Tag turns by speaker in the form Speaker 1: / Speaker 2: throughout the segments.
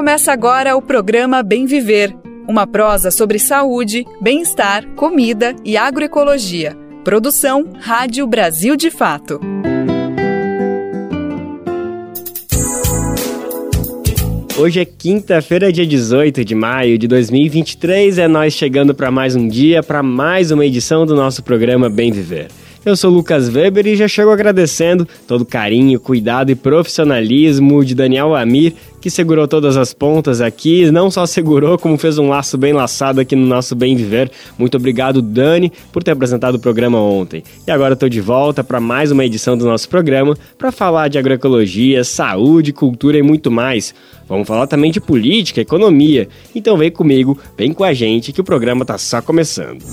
Speaker 1: Começa agora o programa Bem Viver, uma prosa sobre saúde, bem-estar, comida e agroecologia. Produção Rádio Brasil de Fato.
Speaker 2: Hoje é quinta-feira, dia 18 de maio de 2023, é nós chegando para mais um dia, para mais uma edição do nosso programa Bem Viver. Eu sou Lucas Weber e já chego agradecendo todo o carinho, cuidado e profissionalismo de Daniel Amir, que segurou todas as pontas aqui, não só segurou, como fez um laço bem laçado aqui no nosso Bem Viver. Muito obrigado, Dani, por ter apresentado o programa ontem. E agora estou de volta para mais uma edição do nosso programa para falar de agroecologia, saúde, cultura e muito mais. Vamos falar também de política, economia. Então vem comigo, vem com a gente que o programa está só começando.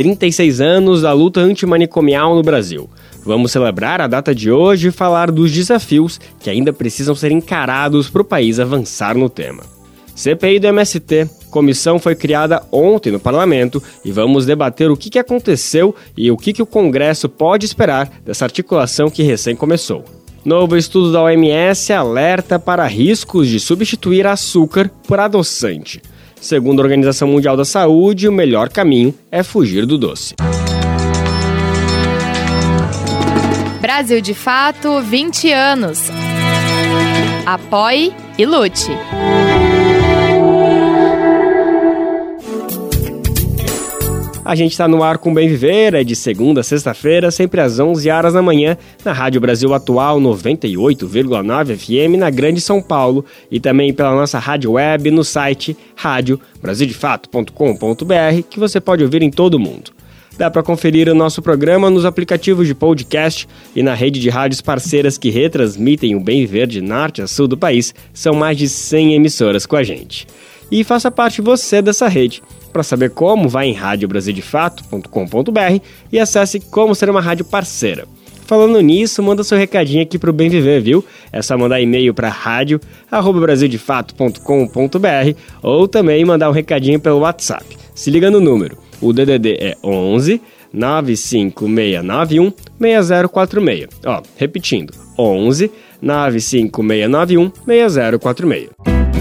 Speaker 2: 36 anos da luta antimanicomial no Brasil. Vamos celebrar a data de hoje e falar dos desafios que ainda precisam ser encarados para o país avançar no tema. CPI do MST. Comissão foi criada ontem no parlamento e vamos debater o que aconteceu e o que o Congresso pode esperar dessa articulação que recém começou. Novo estudo da OMS alerta para riscos de substituir açúcar por adoçante. Segundo a Organização Mundial da Saúde, o melhor caminho é fugir do doce.
Speaker 3: Brasil de Fato 20 anos. Apoie e lute.
Speaker 2: A gente está no ar com Bem Viver, é de segunda a sexta-feira, sempre às 11 horas da manhã, na Rádio Brasil Atual 98,9 FM, na Grande São Paulo, e também pela nossa rádio web no site radiobrasildefato.com.br, que você pode ouvir em todo o mundo. Dá para conferir o nosso programa nos aplicativos de podcast e na rede de rádios parceiras que retransmitem o Bem Viver de norte a sul do país. São mais de 100 emissoras com a gente. E faça parte você dessa rede. Para saber como, vá em radiobrasildefato.com.br e acesse como ser uma rádio parceira. Falando nisso, manda seu recadinho aqui para o Bem Viver, viu? É só mandar e-mail para rádio@brasildefato.com.br ou também mandar um recadinho pelo WhatsApp. Se liga no número. O DDD é 11 95691 6046. Ó, repetindo. 11 95691 6046.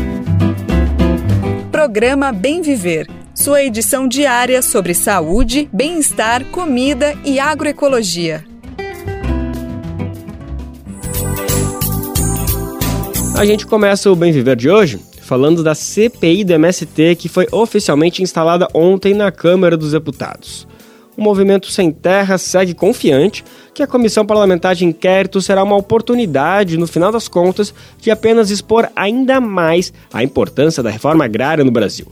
Speaker 1: Programa Bem Viver sua edição diária sobre saúde, bem-estar, comida e agroecologia.
Speaker 2: A gente começa o Bem Viver de hoje falando da CPI do MST que foi oficialmente instalada ontem na Câmara dos Deputados. O movimento Sem Terra segue confiante que a Comissão Parlamentar de Inquérito será uma oportunidade, no final das contas, de apenas expor ainda mais a importância da reforma agrária no Brasil.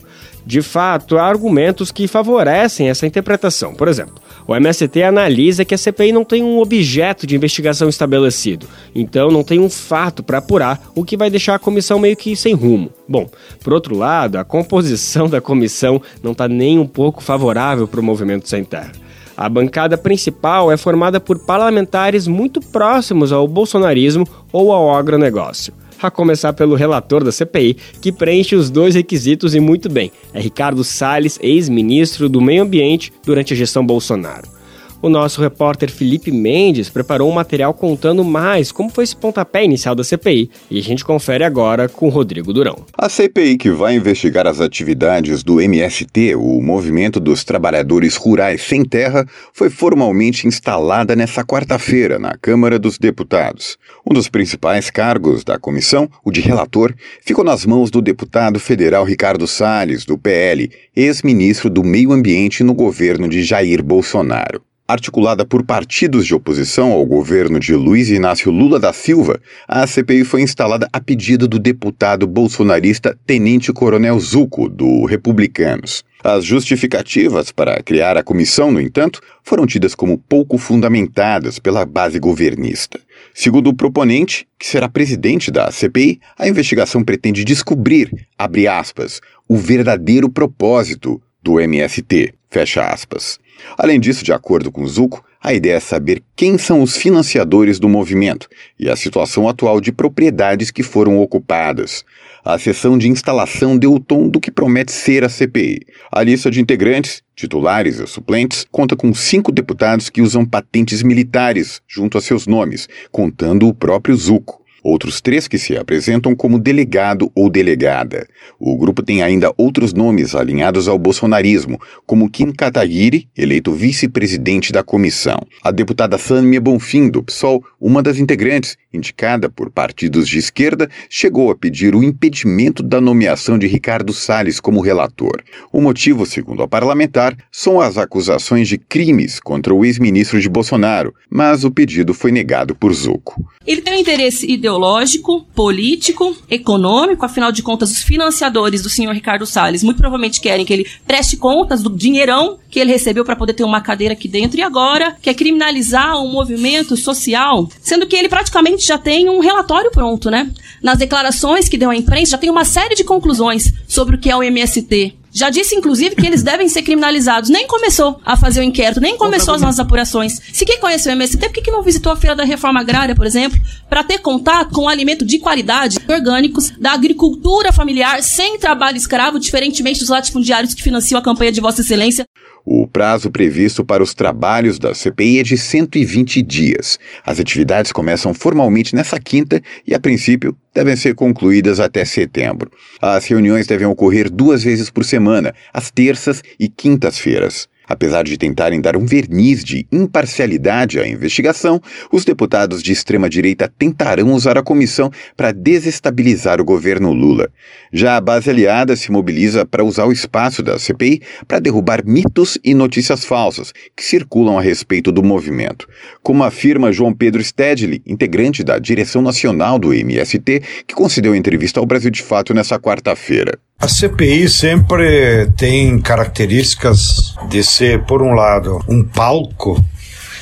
Speaker 2: De fato, há argumentos que favorecem essa interpretação. Por exemplo, o MST analisa que a CPI não tem um objeto de investigação estabelecido, então não tem um fato para apurar, o que vai deixar a comissão meio que sem rumo. Bom, por outro lado, a composição da comissão não está nem um pouco favorável para o movimento sem terra. A bancada principal é formada por parlamentares muito próximos ao bolsonarismo ou ao agronegócio a começar pelo relator da CPI, que preenche os dois requisitos e muito bem. É Ricardo Salles, ex-ministro do Meio Ambiente durante a gestão Bolsonaro. O nosso repórter Felipe Mendes preparou um material contando mais como foi esse pontapé inicial da CPI e a gente confere agora com Rodrigo Durão.
Speaker 4: A CPI que vai investigar as atividades do MST, o Movimento dos Trabalhadores Rurais Sem Terra, foi formalmente instalada nesta quarta-feira na Câmara dos Deputados. Um dos principais cargos da comissão, o de relator, ficou nas mãos do deputado federal Ricardo Salles, do PL, ex-ministro do Meio Ambiente no governo de Jair Bolsonaro. Articulada por partidos de oposição ao governo de Luiz Inácio Lula da Silva, a CPI foi instalada a pedido do deputado bolsonarista Tenente Coronel Zuco, do Republicanos. As justificativas para criar a comissão, no entanto, foram tidas como pouco fundamentadas pela base governista. Segundo o proponente, que será presidente da CPI, a investigação pretende descobrir, abre aspas, o verdadeiro propósito do MST, fecha aspas. Além disso, de acordo com Zuco, a ideia é saber quem são os financiadores do movimento e a situação atual de propriedades que foram ocupadas. A sessão de instalação deu o tom do que promete ser a CPI. A lista de integrantes, titulares e suplentes, conta com cinco deputados que usam patentes militares junto a seus nomes, contando o próprio Zuco. Outros três que se apresentam como delegado ou delegada. O grupo tem ainda outros nomes alinhados ao bolsonarismo, como Kim Kataguiri, eleito vice-presidente da comissão. A deputada Sâmia Bonfim, do PSOL, uma das integrantes, indicada por partidos de esquerda, chegou a pedir o impedimento da nomeação de Ricardo Salles como relator. O motivo, segundo a parlamentar, são as acusações de crimes contra o ex-ministro de Bolsonaro, mas o pedido foi negado por Zucco.
Speaker 5: Ele tem um interesse ideológico, político, econômico, afinal de contas, os financiadores do senhor Ricardo Salles muito provavelmente querem que ele preste contas do dinheirão que ele recebeu para poder ter uma cadeira aqui dentro e agora quer criminalizar um movimento social, sendo que ele praticamente já tem um relatório pronto, né? Nas declarações que deu à imprensa, já tem uma série de conclusões sobre o que é o MST. Já disse, inclusive, que eles devem ser criminalizados. Nem começou a fazer o inquérito, nem começou as nossas apurações. Se quem conhece o MST, por que, que não visitou a Feira da Reforma Agrária, por exemplo, para ter contato com alimento de qualidade, orgânicos, da agricultura familiar, sem trabalho escravo, diferentemente dos latifundiários que financiam a campanha de Vossa Excelência?
Speaker 4: O prazo previsto para os trabalhos da CPI é de 120 dias. As atividades começam formalmente nessa quinta e, a princípio, devem ser concluídas até setembro. As reuniões devem ocorrer duas vezes por semana, às terças e quintas-feiras. Apesar de tentarem dar um verniz de imparcialidade à investigação, os deputados de extrema-direita tentarão usar a comissão para desestabilizar o governo Lula. Já a base aliada se mobiliza para usar o espaço da CPI para derrubar mitos e notícias falsas que circulam a respeito do movimento. Como afirma João Pedro Stedley, integrante da direção nacional do MST, que concedeu entrevista ao Brasil de Fato nessa quarta-feira.
Speaker 6: A CPI sempre tem características de ser, por um lado, um palco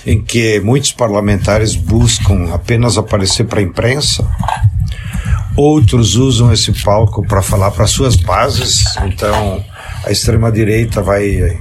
Speaker 6: em que muitos parlamentares buscam apenas aparecer para a imprensa, outros usam esse palco para falar para suas bases, então a extrema-direita vai,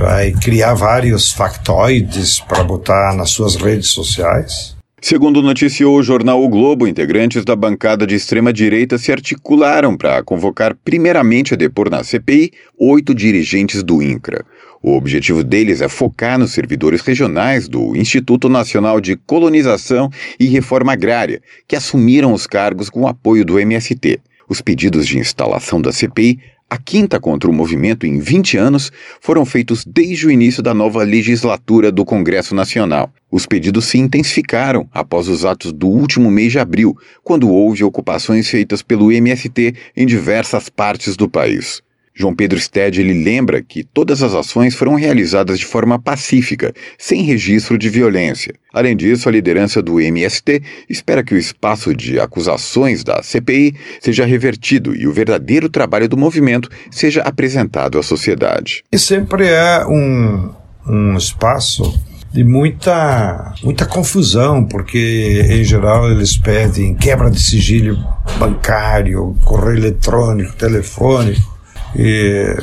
Speaker 6: vai criar vários factoides para botar nas suas redes sociais.
Speaker 4: Segundo noticiou o jornal O Globo, integrantes da bancada de extrema-direita se articularam para convocar primeiramente a depor na CPI oito dirigentes do INCRA. O objetivo deles é focar nos servidores regionais do Instituto Nacional de Colonização e Reforma Agrária, que assumiram os cargos com apoio do MST. Os pedidos de instalação da CPI a quinta contra o movimento em 20 anos foram feitos desde o início da nova legislatura do Congresso Nacional. Os pedidos se intensificaram após os atos do último mês de abril, quando houve ocupações feitas pelo MST em diversas partes do país. João Pedro Stede ele lembra que todas as ações foram realizadas de forma pacífica, sem registro de violência. Além disso, a liderança do MST espera que o espaço de acusações da CPI seja revertido e o verdadeiro trabalho do movimento seja apresentado à sociedade.
Speaker 6: E sempre é um, um espaço de muita, muita confusão, porque em geral eles pedem quebra de sigilo bancário, correio eletrônico, telefônico. E,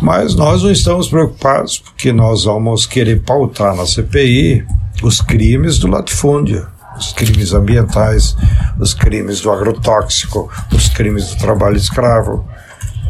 Speaker 6: mas nós não estamos preocupados porque nós vamos querer pautar na CPI os crimes do latifúndio, os crimes ambientais, os crimes do agrotóxico, os crimes do trabalho escravo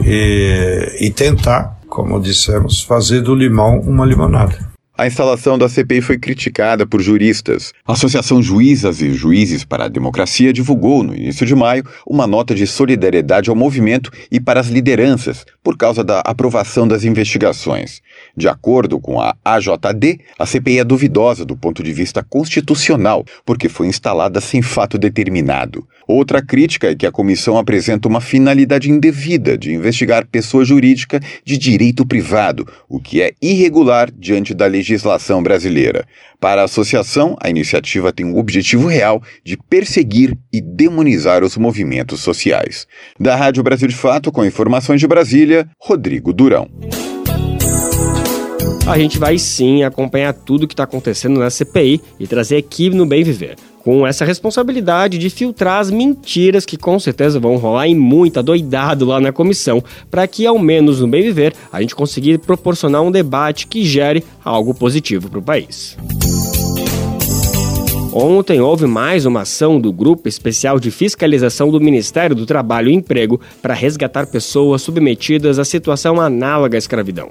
Speaker 6: e, e tentar, como dissemos, fazer do limão uma limonada.
Speaker 4: A instalação da CPI foi criticada por juristas. A Associação Juízas e Juízes para a Democracia divulgou, no início de maio, uma nota de solidariedade ao movimento e para as lideranças, por causa da aprovação das investigações. De acordo com a AJD, a CPI é duvidosa do ponto de vista constitucional, porque foi instalada sem fato determinado. Outra crítica é que a comissão apresenta uma finalidade indevida de investigar pessoa jurídica de direito privado, o que é irregular diante da legislação brasileira. Para a associação, a iniciativa tem o objetivo real de perseguir e demonizar os movimentos sociais. Da Rádio Brasil de Fato, com informações de Brasília, Rodrigo Durão.
Speaker 2: A gente vai sim acompanhar tudo o que está acontecendo na CPI e trazer equipe no Bem Viver com essa responsabilidade de filtrar as mentiras que com certeza vão rolar em muita doidado lá na comissão, para que ao menos no bem viver a gente conseguir proporcionar um debate que gere algo positivo para o país. Ontem houve mais uma ação do Grupo Especial de Fiscalização do Ministério do Trabalho e Emprego para resgatar pessoas submetidas a situação análoga à escravidão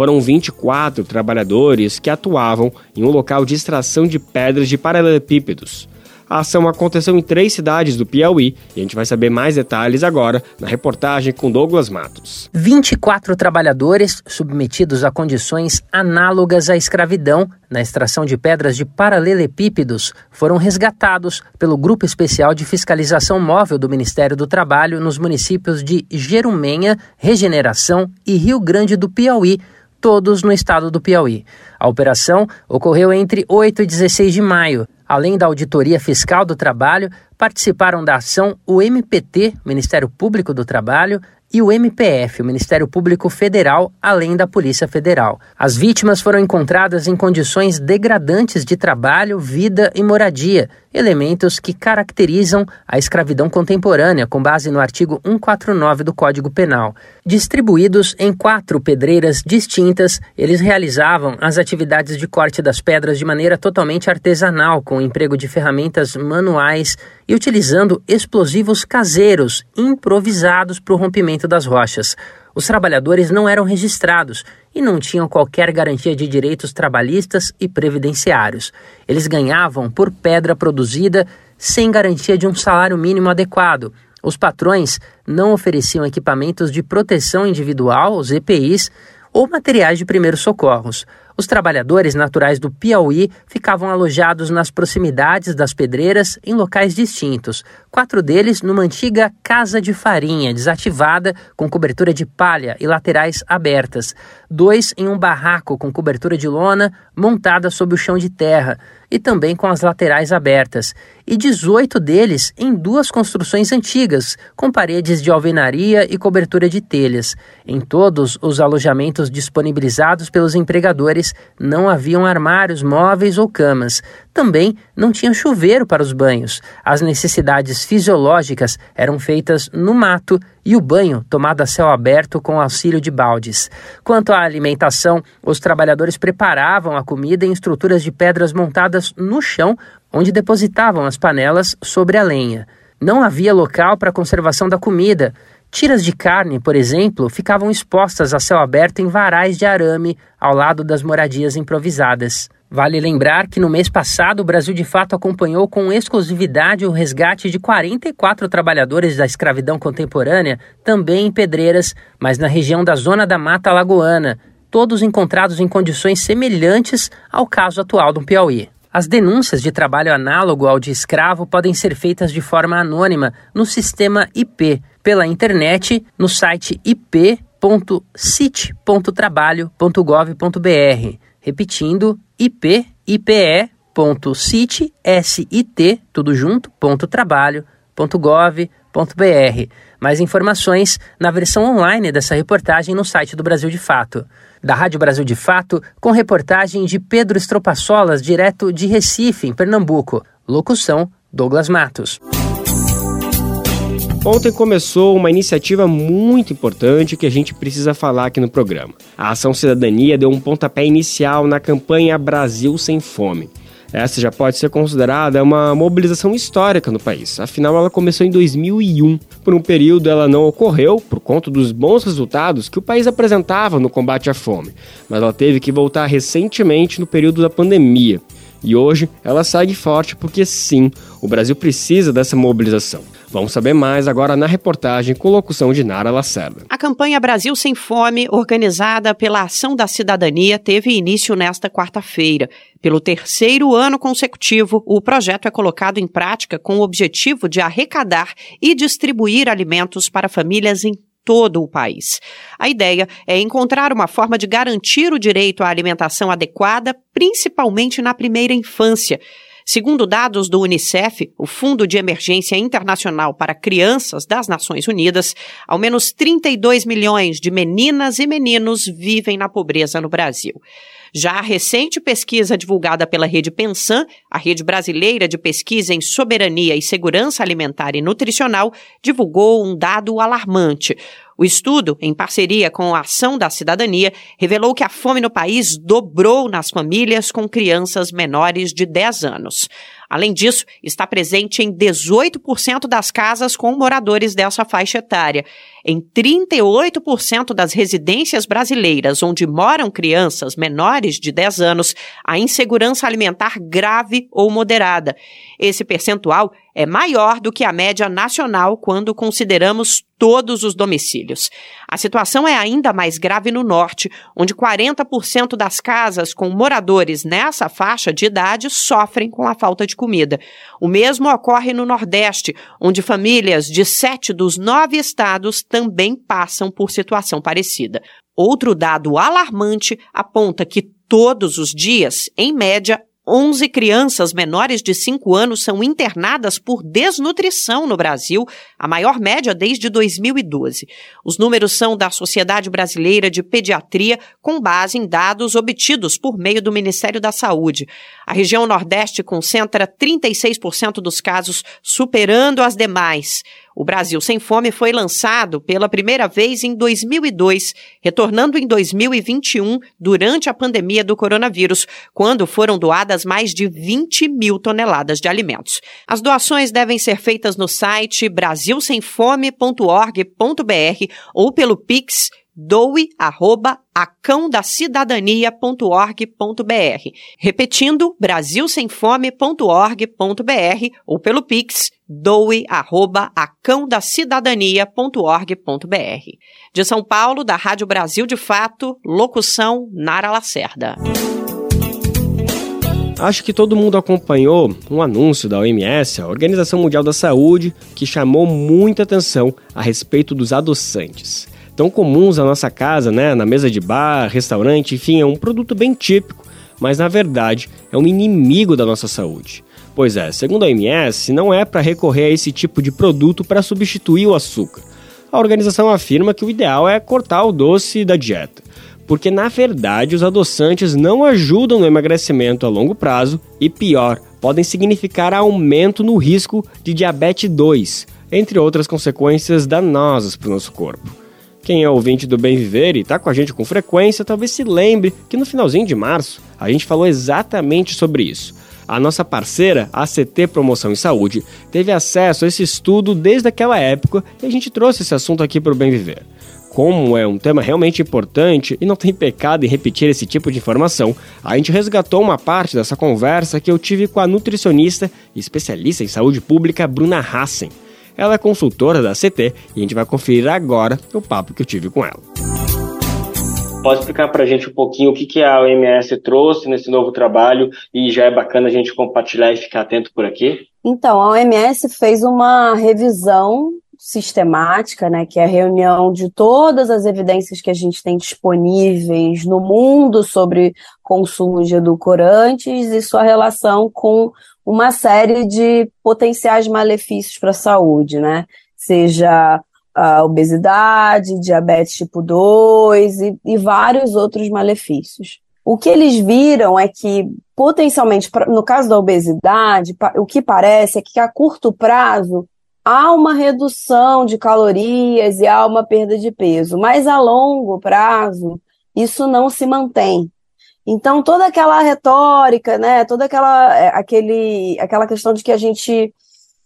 Speaker 2: foram 24 trabalhadores que atuavam em um local de extração de pedras de paralelepípedos. A ação aconteceu em três cidades do Piauí e a gente vai saber mais detalhes agora na reportagem com Douglas Matos.
Speaker 7: 24 trabalhadores submetidos a condições análogas à escravidão na extração de pedras de paralelepípedos foram resgatados pelo Grupo Especial de Fiscalização Móvel do Ministério do Trabalho nos municípios de Jerumenha, Regeneração e Rio Grande do Piauí, todos no estado do Piauí. A operação ocorreu entre 8 e 16 de maio. Além da Auditoria Fiscal do Trabalho, participaram da ação o MPT, Ministério Público do Trabalho, e o MPF, o Ministério Público Federal, além da Polícia Federal. As vítimas foram encontradas em condições degradantes de trabalho, vida e moradia, elementos que caracterizam a escravidão contemporânea, com base no artigo 149 do Código Penal. Distribuídos em quatro pedreiras distintas, eles realizavam as atividades de corte das pedras de maneira totalmente artesanal, com o emprego de ferramentas manuais e utilizando explosivos caseiros improvisados para o rompimento das rochas. Os trabalhadores não eram registrados e não tinham qualquer garantia de direitos trabalhistas e previdenciários. Eles ganhavam por pedra produzida sem garantia de um salário mínimo adequado. Os patrões não ofereciam equipamentos de proteção individual, os EPIs, ou materiais de primeiros socorros. Os trabalhadores naturais do Piauí ficavam alojados nas proximidades das pedreiras em locais distintos. Quatro deles numa antiga casa de farinha, desativada, com cobertura de palha e laterais abertas. Dois em um barraco com cobertura de lona, montada sob o chão de terra e também com as laterais abertas, e 18 deles em duas construções antigas, com paredes de alvenaria e cobertura de telhas. Em todos os alojamentos disponibilizados pelos empregadores, não haviam armários, móveis ou camas. Também não tinha chuveiro para os banhos. As necessidades fisiológicas eram feitas no mato e o banho tomado a céu aberto com auxílio de baldes. Quanto à alimentação, os trabalhadores preparavam a comida em estruturas de pedras montadas no chão, onde depositavam as panelas sobre a lenha. Não havia local para conservação da comida. Tiras de carne, por exemplo, ficavam expostas a céu aberto em varais de arame ao lado das moradias improvisadas. Vale lembrar que no mês passado o Brasil de fato acompanhou com exclusividade o resgate de 44 trabalhadores da escravidão contemporânea, também em Pedreiras, mas na região da Zona da Mata Lagoana, todos encontrados em condições semelhantes ao caso atual do Piauí. As denúncias de trabalho análogo ao de escravo podem ser feitas de forma anônima no sistema IP, pela internet, no site ip.cit.trabalho.gov.br. Repetindo, ip, ipe.cit, sit, tudo junto, ponto trabalho, ponto gov, ponto br. Mais informações na versão online dessa reportagem no site do Brasil de Fato. Da Rádio Brasil de Fato, com reportagem de Pedro Estropaçolas, direto de Recife, em Pernambuco. Locução, Douglas Matos.
Speaker 2: Ontem começou uma iniciativa muito importante que a gente precisa falar aqui no programa. A Ação Cidadania deu um pontapé inicial na campanha Brasil Sem Fome. Essa já pode ser considerada uma mobilização histórica no país, afinal ela começou em 2001. Por um período ela não ocorreu por conta dos bons resultados que o país apresentava no combate à fome, mas ela teve que voltar recentemente no período da pandemia. E hoje ela segue forte porque sim, o Brasil precisa dessa mobilização. Vamos saber mais agora na reportagem com locução de Nara Lacerda.
Speaker 8: A campanha Brasil Sem Fome, organizada pela Ação da Cidadania, teve início nesta quarta-feira. Pelo terceiro ano consecutivo, o projeto é colocado em prática com o objetivo de arrecadar e distribuir alimentos para famílias em todo o país. A ideia é encontrar uma forma de garantir o direito à alimentação adequada, principalmente na primeira infância. Segundo dados do Unicef, o Fundo de Emergência Internacional para Crianças das Nações Unidas, ao menos 32 milhões de meninas e meninos vivem na pobreza no Brasil. Já a recente pesquisa divulgada pela Rede Pensan, a rede brasileira de pesquisa em soberania e segurança alimentar e nutricional, divulgou um dado alarmante. O estudo, em parceria com a Ação da Cidadania, revelou que a fome no país dobrou nas famílias com crianças menores de 10 anos. Além disso, está presente em 18% das casas com moradores dessa faixa etária. Em 38% das residências brasileiras onde moram crianças menores de 10 anos, a insegurança alimentar grave ou moderada. Esse percentual é maior do que a média nacional quando consideramos todos os domicílios. A situação é ainda mais grave no norte, onde 40% das casas com moradores nessa faixa de idade sofrem com a falta de comida. O mesmo ocorre no nordeste, onde famílias de sete dos nove estados também passam por situação parecida. Outro dado alarmante aponta que todos os dias, em média, 11 crianças menores de 5 anos são internadas por desnutrição no Brasil, a maior média desde 2012. Os números são da Sociedade Brasileira de Pediatria, com base em dados obtidos por meio do Ministério da Saúde. A região Nordeste concentra 36% dos casos, superando as demais. O Brasil Sem Fome foi lançado pela primeira vez em 2002, retornando em 2021 durante a pandemia do coronavírus, quando foram doadas mais de 20 mil toneladas de alimentos. As doações devem ser feitas no site brasilsemfome.org.br ou pelo Pix doe@acãodacidadania.org.br. Repetindo, brasilsemfome.org.br ou pelo Pix doe@acãodacidadania.org.br. De São Paulo, da Rádio Brasil de Fato, locução Nara Lacerda.
Speaker 2: Acho que todo mundo acompanhou um anúncio da OMS, a Organização Mundial da Saúde, que chamou muita atenção a respeito dos adoçantes tão comuns na nossa casa, né? Na mesa de bar, restaurante, enfim, é um produto bem típico, mas na verdade é um inimigo da nossa saúde. Pois é, segundo a OMS, não é para recorrer a esse tipo de produto para substituir o açúcar. A organização afirma que o ideal é cortar o doce da dieta, porque na verdade os adoçantes não ajudam no emagrecimento a longo prazo e pior, podem significar aumento no risco de diabetes 2, entre outras consequências danosas para o nosso corpo. Quem é ouvinte do Bem Viver e está com a gente com frequência, talvez se lembre que no finalzinho de março a gente falou exatamente sobre isso. A nossa parceira, a ACT Promoção em Saúde, teve acesso a esse estudo desde aquela época e a gente trouxe esse assunto aqui para o Bem Viver. Como é um tema realmente importante e não tem pecado em repetir esse tipo de informação, a gente resgatou uma parte dessa conversa que eu tive com a nutricionista e especialista em saúde pública Bruna Hassen. Ela é consultora da CT e a gente vai conferir agora o papo que eu tive com ela. Pode explicar para a gente um pouquinho o que, que a OMS trouxe nesse novo trabalho e já é bacana a gente compartilhar e ficar atento por aqui?
Speaker 9: Então, a OMS fez uma revisão sistemática, né, que é a reunião de todas as evidências que a gente tem disponíveis no mundo sobre consumo de edulcorantes e sua relação com uma série de potenciais malefícios para a saúde, né? Seja a obesidade, diabetes tipo 2 e, e vários outros malefícios. O que eles viram é que, potencialmente, no caso da obesidade, o que parece é que a curto prazo há uma redução de calorias e há uma perda de peso, mas a longo prazo isso não se mantém. Então, toda aquela retórica, né, toda aquela, é, aquele, aquela questão de que a gente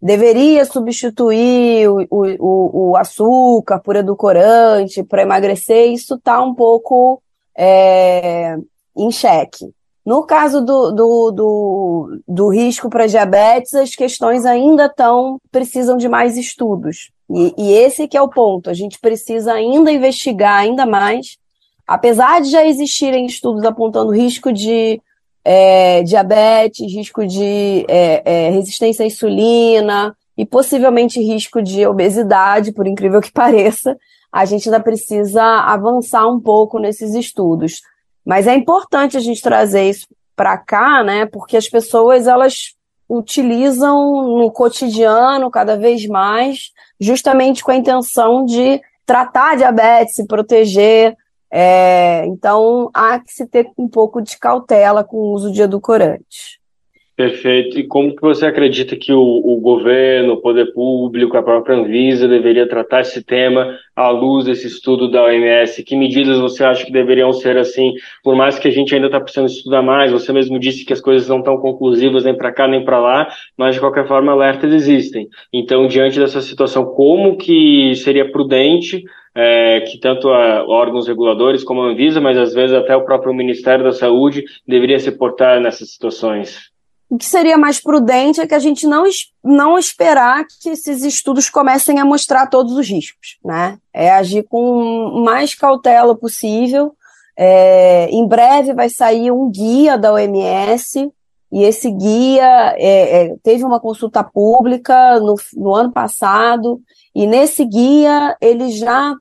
Speaker 9: deveria substituir o, o, o açúcar por edulcorante para emagrecer, isso está um pouco é, em xeque. No caso do, do, do, do risco para diabetes, as questões ainda estão, precisam de mais estudos. E, e esse que é o ponto, a gente precisa ainda investigar ainda mais apesar de já existirem estudos apontando risco de é, diabetes, risco de é, é, resistência à insulina e possivelmente risco de obesidade, por incrível que pareça, a gente ainda precisa avançar um pouco nesses estudos. Mas é importante a gente trazer isso para cá, né? Porque as pessoas elas utilizam no cotidiano cada vez mais, justamente com a intenção de tratar a diabetes, se proteger, é, então, há que se ter um pouco de cautela com o uso de edulcorantes.
Speaker 2: Perfeito. E como que você acredita que o, o, governo, o poder público, a própria Anvisa deveria tratar esse tema à luz desse estudo da OMS? Que medidas você acha que deveriam ser assim? Por mais que a gente ainda está precisando estudar mais, você mesmo disse que as coisas não estão conclusivas nem para cá nem para lá, mas de qualquer forma alertas existem. Então, diante dessa situação, como que seria prudente é, que tanto a, órgãos reguladores como a Anvisa, mas às vezes até o próprio Ministério da Saúde deveria se portar nessas situações?
Speaker 9: O que seria mais prudente é que a gente não, não esperar que esses estudos comecem a mostrar todos os riscos, né? É agir com mais cautela possível. É, em breve vai sair um guia da OMS, e esse guia é, é, teve uma consulta pública no, no ano passado, e nesse guia ele já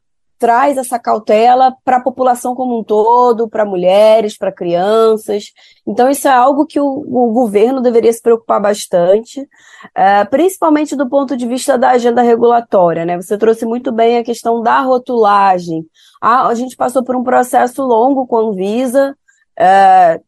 Speaker 9: traz essa cautela para a população como um todo, para mulheres, para crianças. Então, isso é algo que o, o governo deveria se preocupar bastante, é, principalmente do ponto de vista da agenda regulatória. Né? Você trouxe muito bem a questão da rotulagem. A, a gente passou por um processo longo com a Anvisa, é,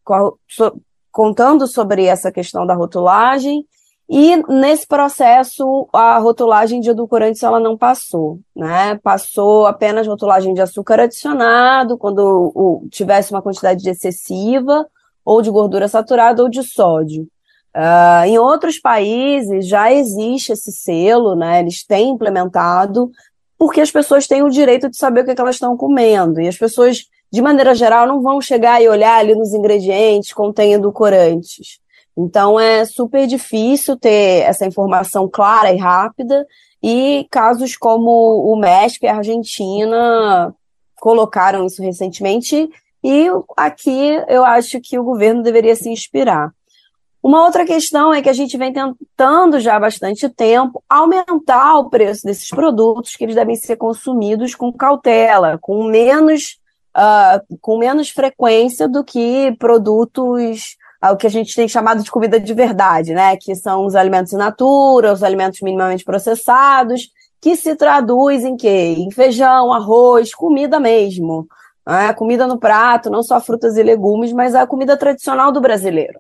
Speaker 9: so, contando sobre essa questão da rotulagem, e nesse processo, a rotulagem de edulcorantes ela não passou, né? Passou apenas rotulagem de açúcar adicionado, quando o, tivesse uma quantidade excessiva, ou de gordura saturada, ou de sódio. Uh, em outros países já existe esse selo, né? Eles têm implementado, porque as pessoas têm o direito de saber o que, é que elas estão comendo. E as pessoas, de maneira geral, não vão chegar e olhar ali nos ingredientes contém edulcorantes. Então é super difícil ter essa informação clara e rápida, e casos como o México e a Argentina colocaram isso recentemente, e aqui eu acho que o governo deveria se inspirar. Uma outra questão é que a gente vem tentando já há bastante tempo aumentar o preço desses produtos, que eles devem ser consumidos com cautela, com menos, uh, com menos frequência do que produtos o que a gente tem chamado de comida de verdade, né? Que são os alimentos in natura, os alimentos minimamente processados, que se traduz em quê? Em feijão, arroz, comida mesmo. Né? Comida no prato, não só frutas e legumes, mas a comida tradicional do brasileiro.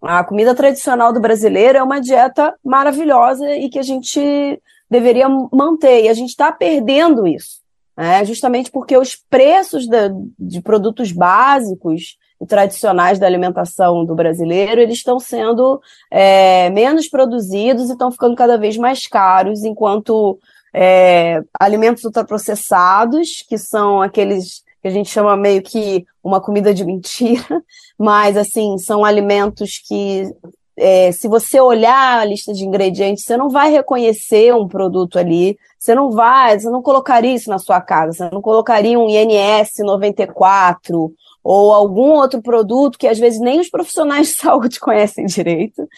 Speaker 9: A comida tradicional do brasileiro é uma dieta maravilhosa e que a gente deveria manter. E a gente está perdendo isso. Né? Justamente porque os preços de, de produtos básicos tradicionais da alimentação do brasileiro, eles estão sendo é, menos produzidos e estão ficando cada vez mais caros, enquanto é, alimentos ultraprocessados, que são aqueles que a gente chama meio que uma comida de mentira, mas assim, são alimentos que é, se você olhar a lista de ingredientes, você não vai reconhecer um produto ali, você não vai, você não colocaria isso na sua casa, você não colocaria um INS 94 ou algum outro produto que às vezes nem os profissionais de saúde conhecem direito.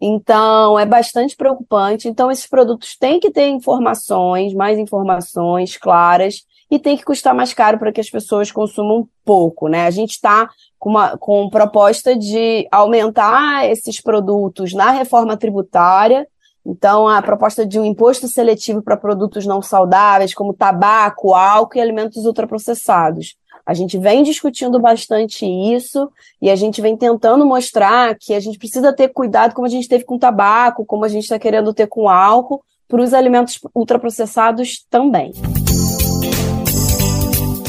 Speaker 9: Então, é bastante preocupante. Então, esses produtos têm que ter informações, mais informações claras, e tem que custar mais caro para que as pessoas consumam pouco, né? A gente está com, uma, com proposta de aumentar esses produtos na reforma tributária. Então, a proposta de um imposto seletivo para produtos não saudáveis, como tabaco, álcool e alimentos ultraprocessados. A gente vem discutindo bastante isso e a gente vem tentando mostrar que a gente precisa ter cuidado, como a gente teve com tabaco, como a gente está querendo ter com álcool, para os alimentos ultraprocessados também.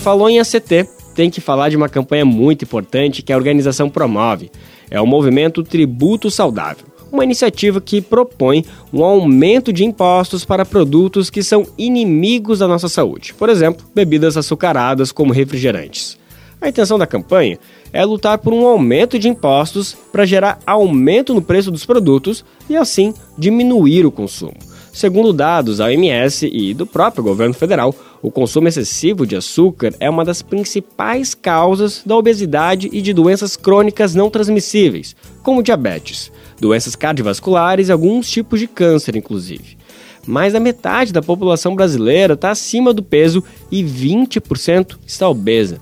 Speaker 2: Falou em ACT, tem que falar de uma campanha muito importante que a organização promove. É o movimento Tributo Saudável uma iniciativa que propõe um aumento de impostos para produtos que são inimigos da nossa saúde, por exemplo, bebidas açucaradas como refrigerantes. A intenção da campanha é lutar por um aumento de impostos para gerar aumento no preço dos produtos e assim diminuir o consumo. Segundo dados da OMS e do próprio governo federal, o consumo excessivo de açúcar é uma das principais causas da obesidade e de doenças crônicas não transmissíveis, como diabetes doenças cardiovasculares e alguns tipos de câncer, inclusive. Mais da metade da população brasileira está acima do peso e 20% está obesa.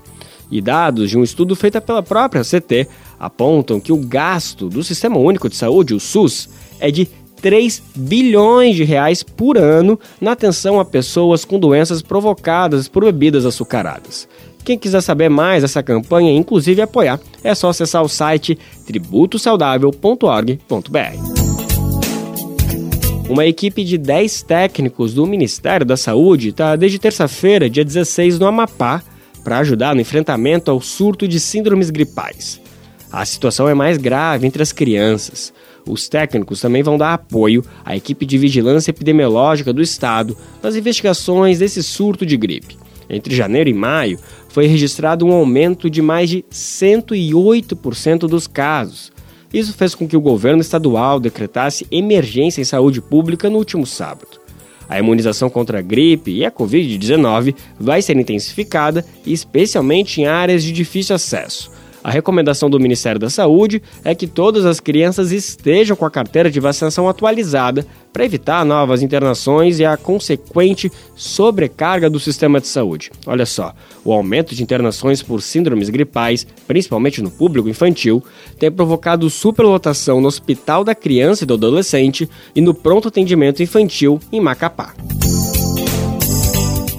Speaker 2: E dados de um estudo feito pela própria CT apontam que o gasto do Sistema Único de Saúde, o SUS, é de 3 bilhões de reais por ano na atenção a pessoas com doenças provocadas por bebidas açucaradas. Quem quiser saber mais dessa campanha e inclusive apoiar, é só acessar o site tributosaudável.org.br. Uma equipe de 10 técnicos do Ministério da Saúde está desde terça-feira, dia 16, no Amapá, para ajudar no enfrentamento ao surto de síndromes gripais. A situação é mais grave entre as crianças. Os técnicos também vão dar apoio à equipe de vigilância epidemiológica do estado nas investigações desse surto de gripe. Entre janeiro e maio, foi registrado um aumento de mais de 108% dos casos. Isso fez com que o governo estadual decretasse emergência em saúde pública no último sábado. A imunização contra a gripe e a Covid-19 vai ser intensificada, especialmente em áreas de difícil acesso. A recomendação do Ministério da Saúde é que todas as crianças estejam com a carteira de vacinação atualizada para evitar novas internações e a consequente sobrecarga do sistema de saúde. Olha só, o aumento de internações por síndromes gripais, principalmente no público infantil, tem provocado superlotação no Hospital da Criança e do Adolescente e no pronto atendimento infantil em Macapá.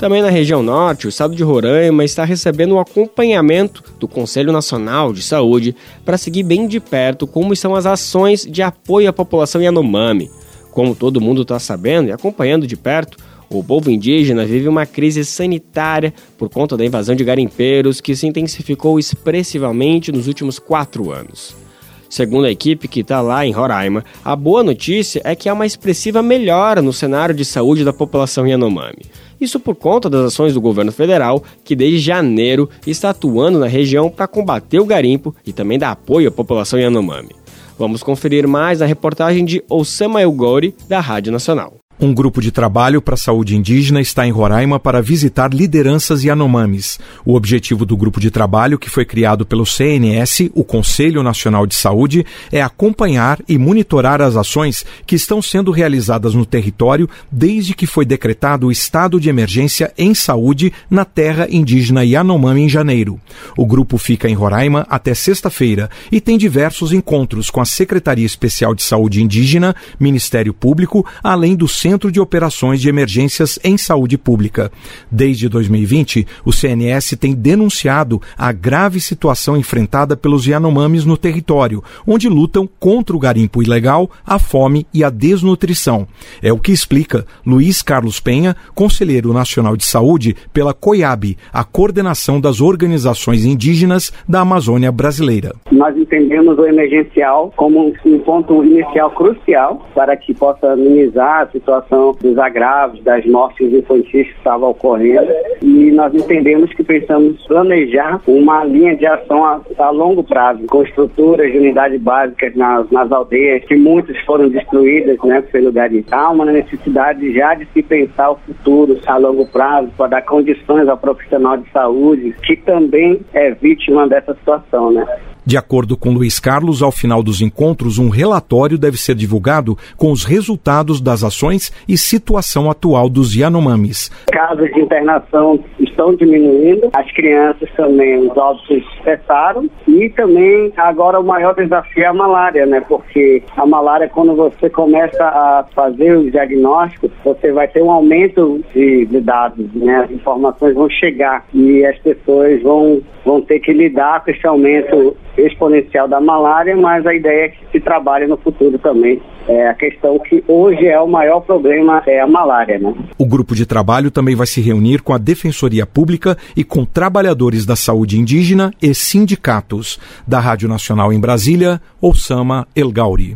Speaker 2: Também na região norte, o estado de Roraima está recebendo o um acompanhamento do Conselho Nacional de Saúde para seguir bem de perto como estão as ações de apoio à população Yanomami. Como todo mundo está sabendo e acompanhando de perto, o povo indígena vive uma crise sanitária por conta da invasão de garimpeiros que se intensificou expressivamente nos últimos quatro anos. Segundo a equipe que está lá em Roraima, a boa notícia é que há uma expressiva melhora no cenário de saúde da população Yanomami. Isso por conta das ações do governo federal, que desde janeiro está atuando na região para combater o garimpo e também dar apoio à população Yanomami. Vamos conferir mais na reportagem de Osama Elgori, da Rádio Nacional.
Speaker 10: Um grupo de trabalho para a saúde indígena está em Roraima para visitar lideranças Yanomamis. O objetivo do grupo de trabalho, que foi criado pelo CNS, o Conselho Nacional de Saúde, é acompanhar e monitorar as ações que estão sendo realizadas no território desde que foi decretado o estado de emergência em saúde na terra indígena Yanomami em janeiro. O grupo fica em Roraima até sexta-feira e tem diversos encontros com a Secretaria Especial de Saúde Indígena, Ministério Público, além do Centro de Operações de Emergências em Saúde Pública. Desde 2020, o CNS tem denunciado a grave situação enfrentada pelos Yanomamis no território, onde lutam contra o garimpo ilegal, a fome e a desnutrição. É o que explica Luiz Carlos Penha, conselheiro nacional de saúde pela COIAB, a coordenação das organizações indígenas da Amazônia brasileira.
Speaker 11: Nós entendemos o emergencial como um ponto inicial crucial para que possa minimizar a situação dos agravos, das mortes infantis que estavam ocorrendo. E nós entendemos que precisamos planejar uma linha de ação a, a longo prazo, com estruturas de unidade básicas nas, nas aldeias, que muitas foram destruídas né, pelo garimpo. Há uma necessidade já de se pensar o futuro a longo prazo, para dar condições ao profissional de saúde, que também é vítima dessa situação. Né?
Speaker 10: De acordo com Luiz Carlos, ao final dos encontros, um relatório deve ser divulgado com os resultados das ações e situação atual dos Yanomamis.
Speaker 11: Casos de internação estão diminuindo, as crianças também, os óbitos cessaram e também agora o maior desafio é a malária, né? Porque a malária, quando você começa a fazer os diagnósticos, você vai ter um aumento de, de dados, né? As informações vão chegar e as pessoas vão, vão ter que lidar com esse aumento exponencial da malária, mas a ideia é que se trabalhe no futuro também. É a questão que hoje é o maior problema é a malária, né?
Speaker 10: O grupo de trabalho também vai se reunir com a Defensoria Pública e com trabalhadores da saúde indígena e sindicatos. Da Rádio Nacional em Brasília, Osama El Gauri.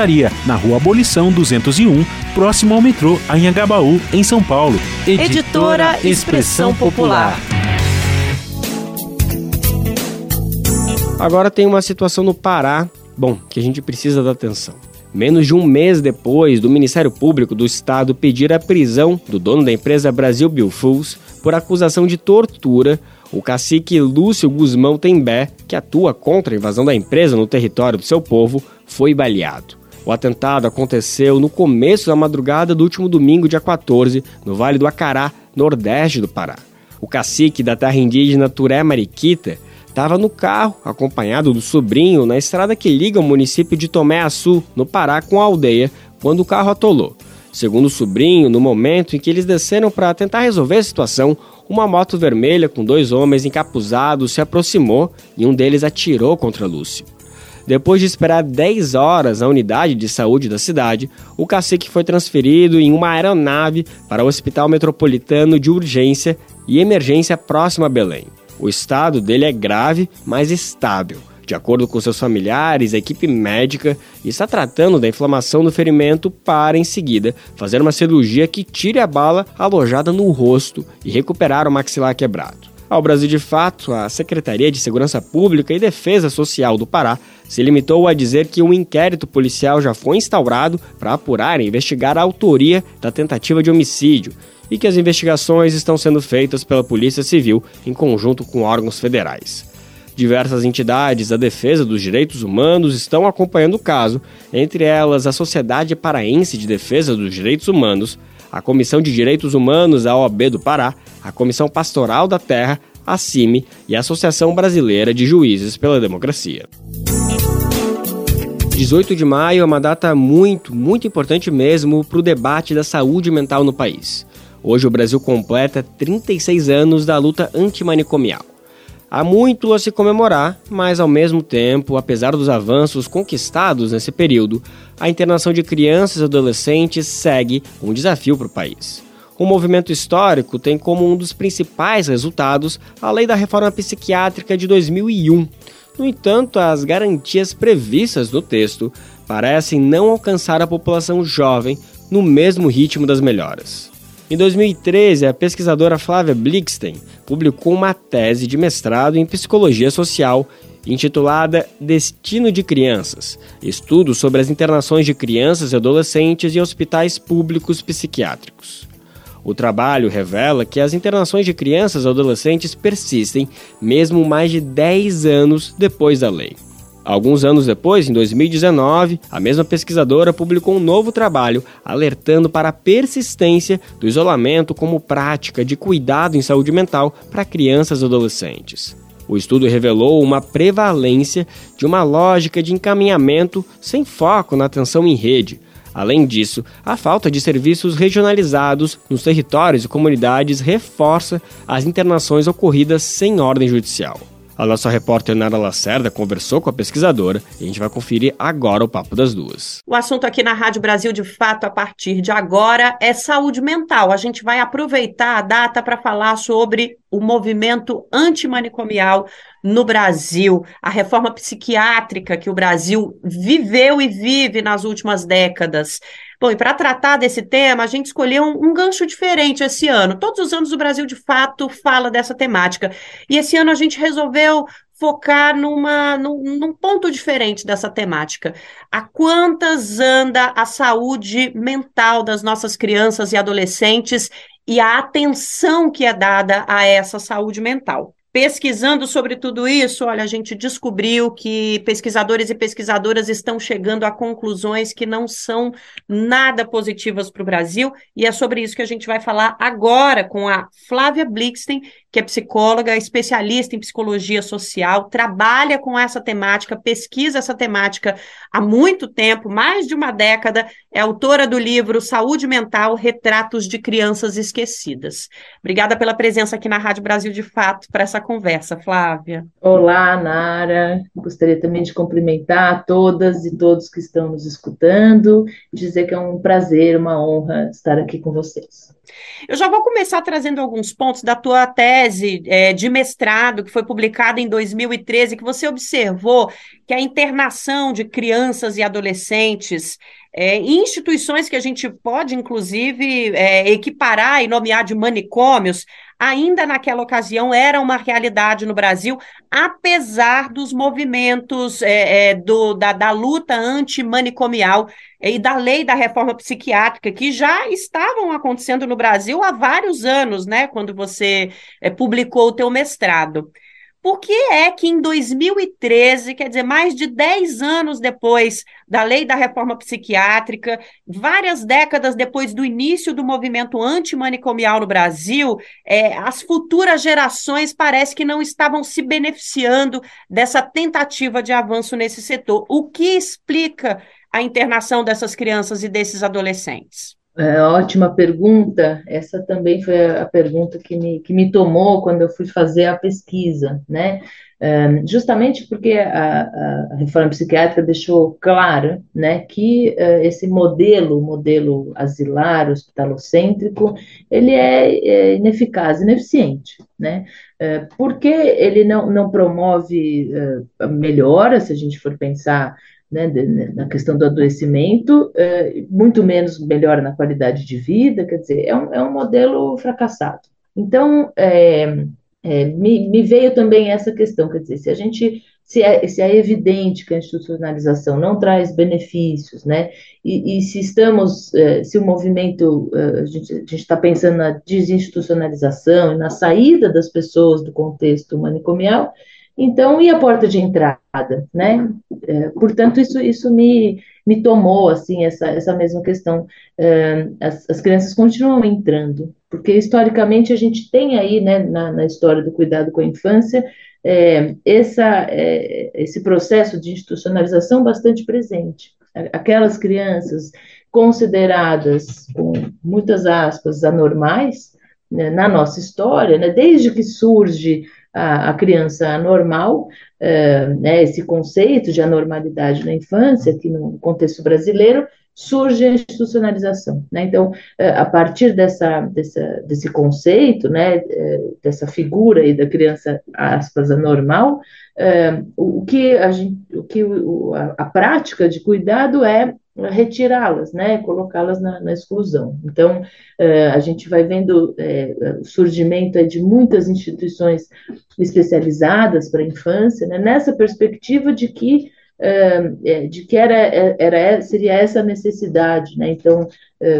Speaker 12: livraria na Rua Abolição 201, próximo ao metrô Anhangabaú, em São Paulo.
Speaker 8: Editora, editora Expressão Popular.
Speaker 2: Agora tem uma situação no Pará, bom, que a gente precisa da atenção. menos de um mês depois do Ministério Público do Estado pedir a prisão do dono da empresa Brasil Biofoods por acusação de tortura, o cacique Lúcio Guzmão Tembé, que atua contra a invasão da empresa no território do seu povo, foi baleado. O atentado aconteceu no começo da madrugada do último domingo, dia 14, no Vale do Acará, nordeste do Pará. O cacique da terra indígena Turé Mariquita estava no carro, acompanhado do sobrinho, na estrada que liga o município de Tomé Açu, no Pará, com a aldeia, quando o carro atolou. Segundo o sobrinho, no momento em que eles desceram para tentar resolver a situação, uma moto vermelha com dois homens encapuzados se aproximou e um deles atirou contra Lúcio. Depois de esperar 10 horas na unidade de saúde da cidade, o cacique foi transferido em uma aeronave para o Hospital Metropolitano de Urgência e Emergência próximo a Belém. O estado dele é grave, mas estável. De acordo com seus familiares, a equipe médica está tratando da inflamação do ferimento para, em seguida, fazer uma cirurgia que tire a bala alojada no rosto e recuperar o maxilar quebrado. Ao Brasil de Fato, a Secretaria de Segurança Pública e Defesa Social do Pará se limitou a dizer que um inquérito policial já foi instaurado para apurar e investigar a autoria da tentativa de homicídio e que as investigações estão sendo feitas pela Polícia Civil em conjunto com órgãos federais. Diversas entidades da defesa dos direitos humanos estão acompanhando o caso, entre elas a Sociedade Paraense de Defesa dos Direitos Humanos, a Comissão de Direitos Humanos da OAB do Pará, a Comissão Pastoral da Terra, a CIMI e a Associação Brasileira de Juízes pela Democracia. 18 de maio é uma data muito, muito importante mesmo para o debate da saúde mental no país. Hoje o Brasil completa 36 anos da luta antimanicomial. Há muito a se comemorar, mas ao mesmo tempo, apesar dos avanços conquistados nesse período, a internação de crianças e adolescentes segue um desafio para o país. O movimento histórico tem como um dos principais resultados a lei da reforma psiquiátrica de 2001. No entanto, as garantias previstas no texto parecem não alcançar a população jovem no mesmo ritmo das melhoras. Em 2013, a pesquisadora Flávia Blixten publicou uma tese de mestrado em psicologia social intitulada Destino de Crianças Estudo sobre as internações de crianças e adolescentes em hospitais públicos psiquiátricos. O trabalho revela que as internações de crianças e adolescentes persistem mesmo mais de 10 anos depois da lei. Alguns anos depois, em 2019, a mesma pesquisadora publicou um novo trabalho alertando para a persistência do isolamento como prática de cuidado em saúde mental para crianças e adolescentes. O estudo revelou uma prevalência de uma lógica de encaminhamento sem foco na atenção em rede. Além disso, a falta de serviços regionalizados nos territórios e comunidades reforça as internações ocorridas sem ordem judicial. A nossa repórter Nara Lacerda conversou com a pesquisadora e a gente vai conferir agora o papo das duas.
Speaker 8: O assunto aqui na Rádio Brasil, de fato, a partir de agora, é saúde mental. A gente vai aproveitar a data para falar sobre o movimento antimanicomial no Brasil, a reforma psiquiátrica que o Brasil viveu e vive nas últimas décadas. Bom, e para tratar desse tema, a gente escolheu um, um, gancho diferente esse ano. Todos os anos o Brasil, de fato, fala dessa temática. E esse ano a gente resolveu focar numa, num, num ponto diferente dessa temática. A quantas anda a saúde mental das nossas crianças e adolescentes e a atenção que é dada a essa saúde mental. Pesquisando sobre tudo isso, olha, a gente descobriu que pesquisadores e pesquisadoras estão chegando a conclusões que não são nada positivas para o Brasil, e é sobre isso que a gente vai falar agora com a Flávia Blixten, que é psicóloga, especialista em psicologia social, trabalha com essa temática, pesquisa essa temática há muito tempo, mais de uma década, é autora do livro Saúde Mental: Retratos de Crianças Esquecidas. Obrigada pela presença aqui na Rádio Brasil de Fato para essa conversa, Flávia.
Speaker 13: Olá, Nara. Gostaria também de cumprimentar todas e todos que estão nos escutando, dizer que é um prazer, uma honra estar aqui com vocês.
Speaker 8: Eu já vou começar trazendo alguns pontos da tua tese é, de mestrado, que foi publicada em 2013, que você observou que a internação de crianças e adolescentes é, em instituições que a gente pode, inclusive, é, equiparar e nomear de manicômios, ainda naquela ocasião era uma realidade no Brasil, apesar dos movimentos é, é, do, da, da luta antimanicomial e da lei da reforma psiquiátrica, que já estavam acontecendo no Brasil há vários anos, né? Quando você é, publicou o teu mestrado. Por que é que em 2013, quer dizer, mais de 10 anos depois da lei da reforma psiquiátrica, várias décadas depois do início do movimento antimanicomial no Brasil, é, as futuras gerações parece que não estavam se beneficiando dessa tentativa de avanço nesse setor? O que explica a internação dessas crianças e desses adolescentes?
Speaker 13: É, ótima pergunta. Essa também foi a pergunta que me, que me tomou quando eu fui fazer a pesquisa, né? É, justamente porque a, a, reforma psiquiátrica deixou claro, né, que é, esse modelo, modelo asilar, hospitalocêntrico, ele é, é ineficaz, ineficiente, né? É, porque ele não, não promove é, melhora, se a gente for pensar né, na questão do adoecimento, é, muito menos melhora na qualidade de vida, quer dizer, é um, é um modelo fracassado. Então, é, é, me, me, veio também essa questão, quer dizer, se a gente, se é, se é evidente que a institucionalização não traz benefícios, né, e, e se estamos, se o movimento, a gente está pensando na desinstitucionalização e na saída das pessoas do contexto manicomial, então, e a porta de entrada, né? É, portanto, isso, isso me, me tomou, assim, essa, essa mesma questão. É, as, as crianças continuam entrando, porque historicamente a gente tem aí, né, na, na história do cuidado com a infância, é, essa, é, esse processo de institucionalização bastante presente. Aquelas crianças consideradas, com muitas aspas, anormais, né, na nossa história, né, desde que surge a, a criança normal, uh, né, esse conceito de anormalidade na infância, que no contexto brasileiro, surge a institucionalização. Né? Então, uh, a partir dessa, dessa, desse conceito, né, uh, dessa figura aí da criança, aspas, anormal, o que, a, gente, o que a, a prática de cuidado é retirá-las, né, colocá-las na, na, exclusão. Então, uh, a gente vai vendo uh, o surgimento de muitas instituições especializadas para a infância, né, nessa perspectiva de que uh, de que era, era seria essa necessidade, né? Então,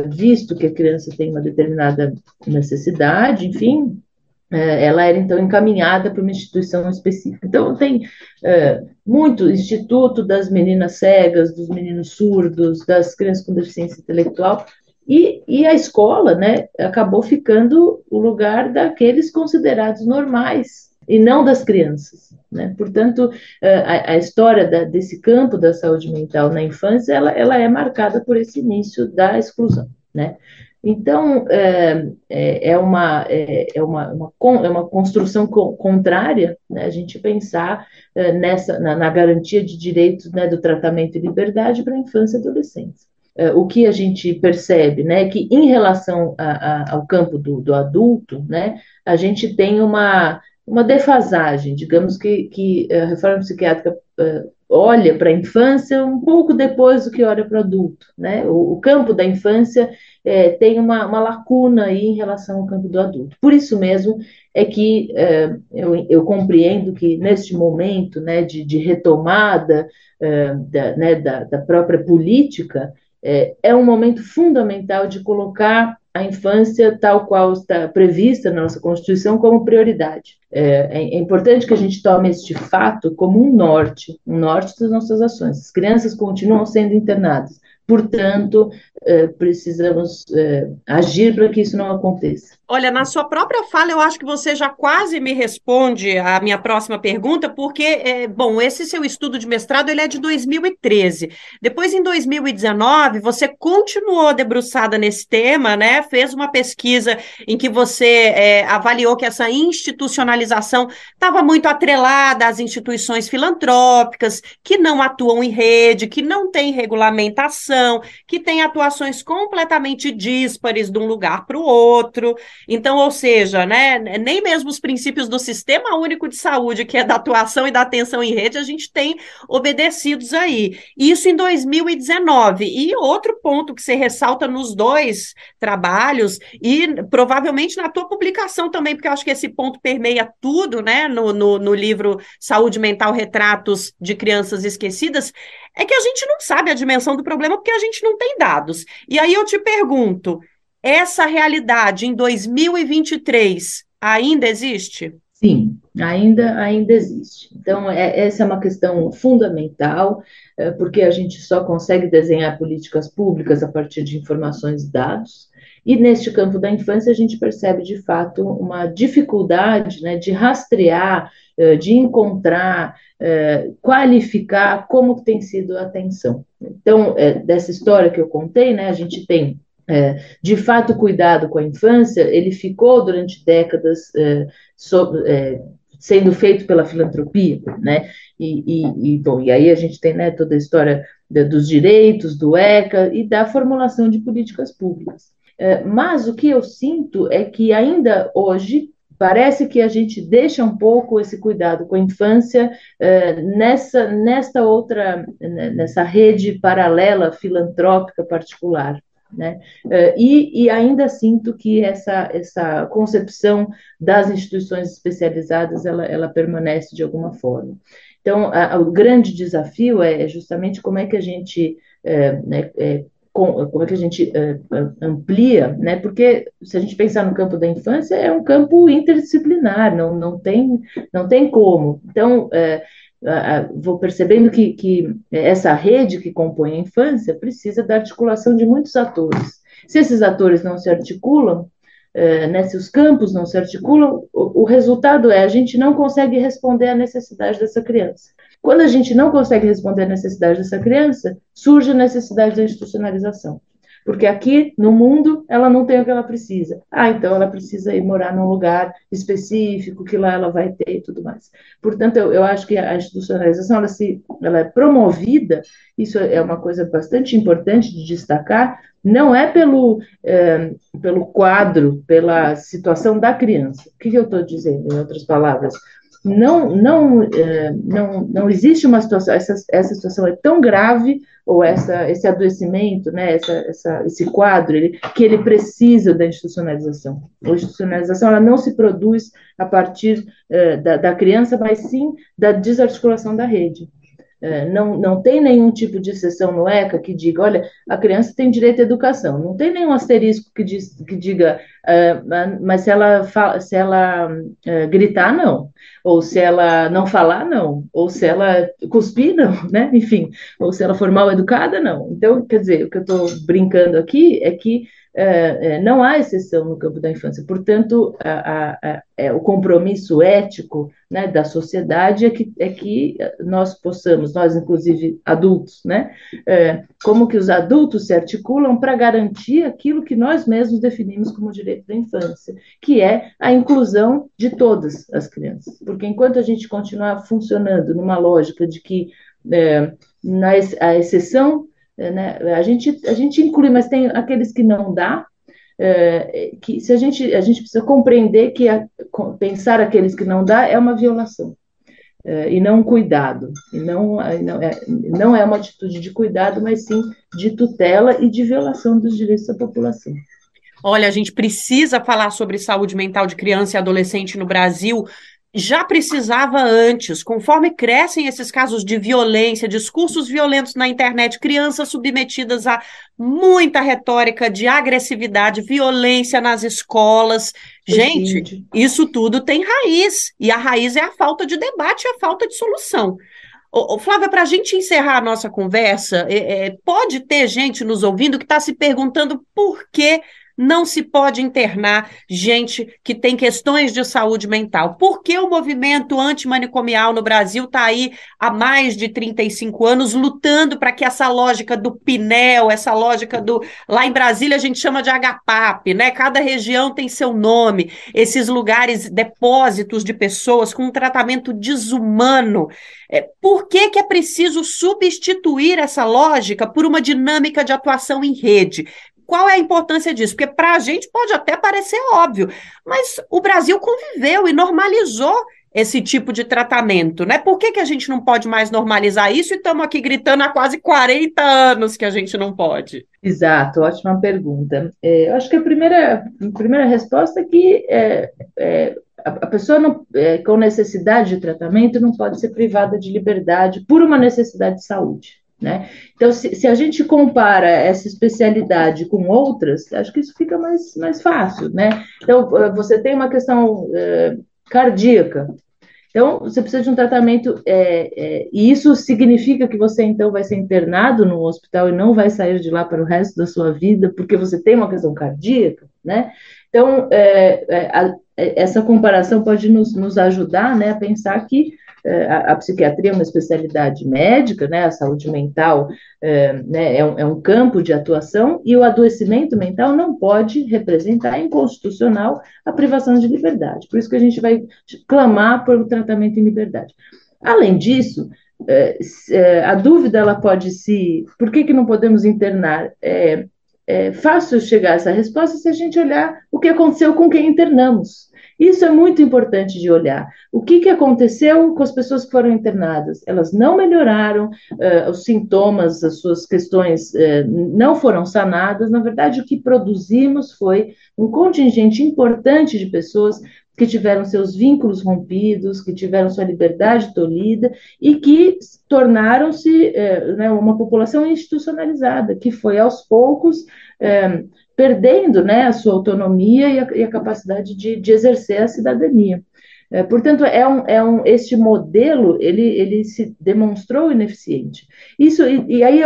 Speaker 13: visto que a criança tem uma determinada necessidade, enfim, é, ela era então encaminhada para uma instituição específica. Então, tem é, muito Instituto das Meninas Cegas, dos Meninos Surdos, das Crianças com Deficiência Intelectual, e, e a escola né, acabou ficando o lugar daqueles considerados normais, e não das crianças. Né? Portanto, é, a, a história da, desse campo da saúde mental na infância, ela, ela é marcada por esse início da exclusão. Né? Então, é, é, é uma, é, é, uma, uma, é uma construção co contrária né, a gente pensar é, nessa, na, na, garantia de direitos né, do tratamento e liberdade para a infância e adolescência. É, o que a gente percebe né, que, em relação a, a, ao campo do, do adulto, né, a gente tem uma, uma defasagem, digamos que, que a reforma psiquiátrica olha para a infância um pouco depois do que olha para o adulto. Né? O, o campo da infância é, tem uma, uma, lacuna aí em relação ao campo do adulto. Por isso mesmo é que é, eu, eu, compreendo que neste momento né, de, de retomada é, da, né, da, da, própria política, é, é um momento fundamental de colocar a infância tal qual está prevista na nossa Constituição como prioridade. É, é, importante que a gente tome este fato como um norte, um norte das nossas ações. As crianças continuam sendo internadas, portanto, é, precisamos é, agir para que isso não aconteça.
Speaker 8: Olha, na sua própria fala, eu acho que você já quase me responde a minha próxima pergunta, porque, é, bom, esse seu estudo de mestrado ele é de 2013. Depois, em 2019, você continuou debruçada nesse tema, né? Fez uma pesquisa em que você é, avaliou que essa institucionalização estava muito atrelada às instituições filantrópicas, que não atuam em rede, que não têm regulamentação que tem atuações completamente díspares de um lugar para o outro. Então, ou seja, né, nem mesmo os princípios do Sistema Único de Saúde, que é da atuação e da atenção em rede, a gente tem obedecidos aí. Isso em 2019. E outro ponto que você ressalta nos dois trabalhos, e provavelmente na tua publicação também, porque eu acho que esse ponto permeia tudo, né, no, no, no livro Saúde Mental Retratos de Crianças Esquecidas, é que a gente não sabe a dimensão do problema porque a gente não tem dados. E aí eu te pergunto, essa realidade em 2023 ainda existe?
Speaker 13: Sim, ainda, ainda existe. Então, é, essa é uma questão fundamental, é, porque a gente só consegue desenhar políticas públicas a partir de informações e dados. E neste campo da infância, a gente percebe de fato uma dificuldade né, de rastrear, é, de encontrar, é, qualificar como tem sido a atenção. Então, é, dessa história que eu contei, né, a gente tem é, de fato, cuidado com a infância, ele ficou durante décadas é, é, sendo feito pela filantropia, né? E, e, e, bom, e aí a gente tem né, toda a história de, dos direitos, do ECA e da formulação de políticas públicas. É, mas o que eu sinto é que ainda hoje parece que a gente deixa um pouco esse cuidado com a infância é, nessa, nesta outra, né, nessa rede paralela filantrópica particular. Né? Eh, e, e, ainda sinto que essa, essa concepção das instituições especializadas ela, ela permanece de alguma forma. Então, a, o grande desafio é, é justamente como é que a gente é, né, é, com, como é que a gente é, amplia, né? Porque se a gente pensar no campo da infância é um campo interdisciplinar, não, não tem não tem como. Então vou percebendo que, que essa rede que compõe a infância precisa da articulação de muitos atores. Se esses atores não se articulam, né, se os campos não se articulam, o, o, resultado é a gente não consegue responder à necessidade dessa criança. Quando a gente não consegue responder à necessidade dessa criança, surge a necessidade da institucionalização. Porque aqui no mundo ela não tem o que ela precisa. Ah, então ela precisa ir morar num lugar específico, que lá ela vai ter e tudo mais. Portanto, eu, eu acho que a institucionalização ela, se, ela é promovida, isso é uma coisa bastante importante de destacar, não é pelo, é, pelo quadro, pela situação da criança. O que, que eu estou dizendo, em outras palavras? Não, não, é, não, não existe uma situação, essa, essa situação é tão grave, ou essa, esse adoecimento, né, essa, essa, esse quadro, ele, que ele precisa da institucionalização. A institucionalização ela não se produz a partir é, da, da criança, mas sim da desarticulação da rede. É, não, não tem nenhum tipo de exceção no ECA que diga, olha, a criança tem direito à educação. Não tem nenhum asterisco que, diz, que diga, uh, mas se ela, se ela uh, gritar, não. Ou se ela não falar, não. Ou se ela cuspir, não, né? Enfim, ou se ela for mal educada, não. Então, quer dizer, o que eu estou brincando aqui é que não há exceção no campo da infância. Portanto, a, a, a, é, o compromisso ético né, da sociedade é que, é que nós possamos, nós inclusive adultos, né, é, como que os adultos se articulam para garantir aquilo que nós mesmos definimos como direito da infância, que é a inclusão de todas as crianças. Porque enquanto a gente continuar funcionando numa lógica de que é, na, a exceção né? A gente, a gente inclui, mas tem aqueles que não dá, é, que se a gente, a gente precisa compreender que a, pensar aqueles que não dá é uma violação. É, e não um cuidado, e não, não, é, não é uma atitude de cuidado, mas sim de tutela e de violação dos direitos da população.
Speaker 8: Olha, a gente precisa falar sobre saúde mental de criança e adolescente no Brasil, já precisava antes, conforme crescem esses casos de violência, discursos violentos na internet, crianças submetidas a muita retórica de agressividade, violência nas escolas. Gente, isso tudo tem raiz, e a raiz é a falta de debate a falta de solução. Ô, Flávia, para a gente encerrar a nossa conversa, é, é, pode ter gente nos ouvindo que está se perguntando por que não se pode internar gente que tem questões de saúde mental. Por que o movimento antimanicomial no Brasil está aí há mais de 35 anos lutando para que essa lógica do Pinel, essa lógica do. Lá em Brasília a gente chama de HPAP, né? Cada região tem seu nome. Esses lugares, depósitos de pessoas com um tratamento desumano. É, por que, que é preciso substituir essa lógica por uma dinâmica de atuação em rede? Qual é a importância disso? Porque para a gente pode até parecer óbvio, mas o Brasil conviveu e normalizou esse tipo de tratamento, né? Por que, que a gente não pode mais normalizar isso e estamos aqui gritando há quase 40 anos que a gente não pode?
Speaker 13: Exato, ótima pergunta. É, eu acho que a primeira, a primeira resposta é que é, é, a, pessoa não, é, com necessidade de tratamento não pode ser privada de liberdade por uma necessidade de saúde. Né? Então, se, se, a gente compara essa especialidade com outras, acho que isso fica mais, mais fácil. Né? Então, eh, você tem uma questão é, cardíaca, então você precisa de um tratamento, é, é, e isso significa que você então vai ser internado no hospital e não vai sair de lá para o resto da sua vida, porque você tem uma questão cardíaca. Né? Então, a, essa comparação pode nos, nos ajudar né, a pensar que a, a, psiquiatria é uma especialidade médica, né, a saúde mental é, né, é, um, é, um, campo de atuação, e o adoecimento mental não pode representar inconstitucional a privação de liberdade. Por isso que a gente vai clamar por um tratamento em liberdade. Além disso, é, é a dúvida ela pode se. Por que, que não podemos internar? É, é fácil chegar a essa resposta se a gente olhar o que aconteceu com quem internamos. Isso é muito importante de olhar. O que, que aconteceu com as pessoas que foram internadas? Elas não melhoraram, uh, os sintomas, as suas questões uh, não foram sanadas. Na verdade, o que produzimos foi um contingente importante de pessoas que tiveram seus vínculos rompidos, que tiveram sua liberdade tolhida e que tornaram-se né, uma população institucionalizada, que foi aos poucos perdendo né, a sua autonomia e a, e a capacidade de, de, exercer a cidadania. É, portanto, é um, é um, este modelo ele, ele se demonstrou ineficiente. Isso e, e aí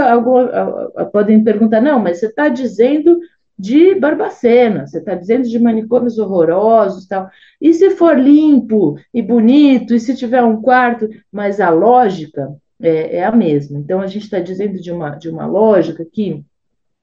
Speaker 13: podem perguntar, não, mas você está dizendo de Barbacena, você está dizendo de manicômios horrorosos, tal. E se for limpo e bonito, e se tiver um quarto, mas a lógica é, é a mesma. Então a gente está dizendo de uma, de uma lógica que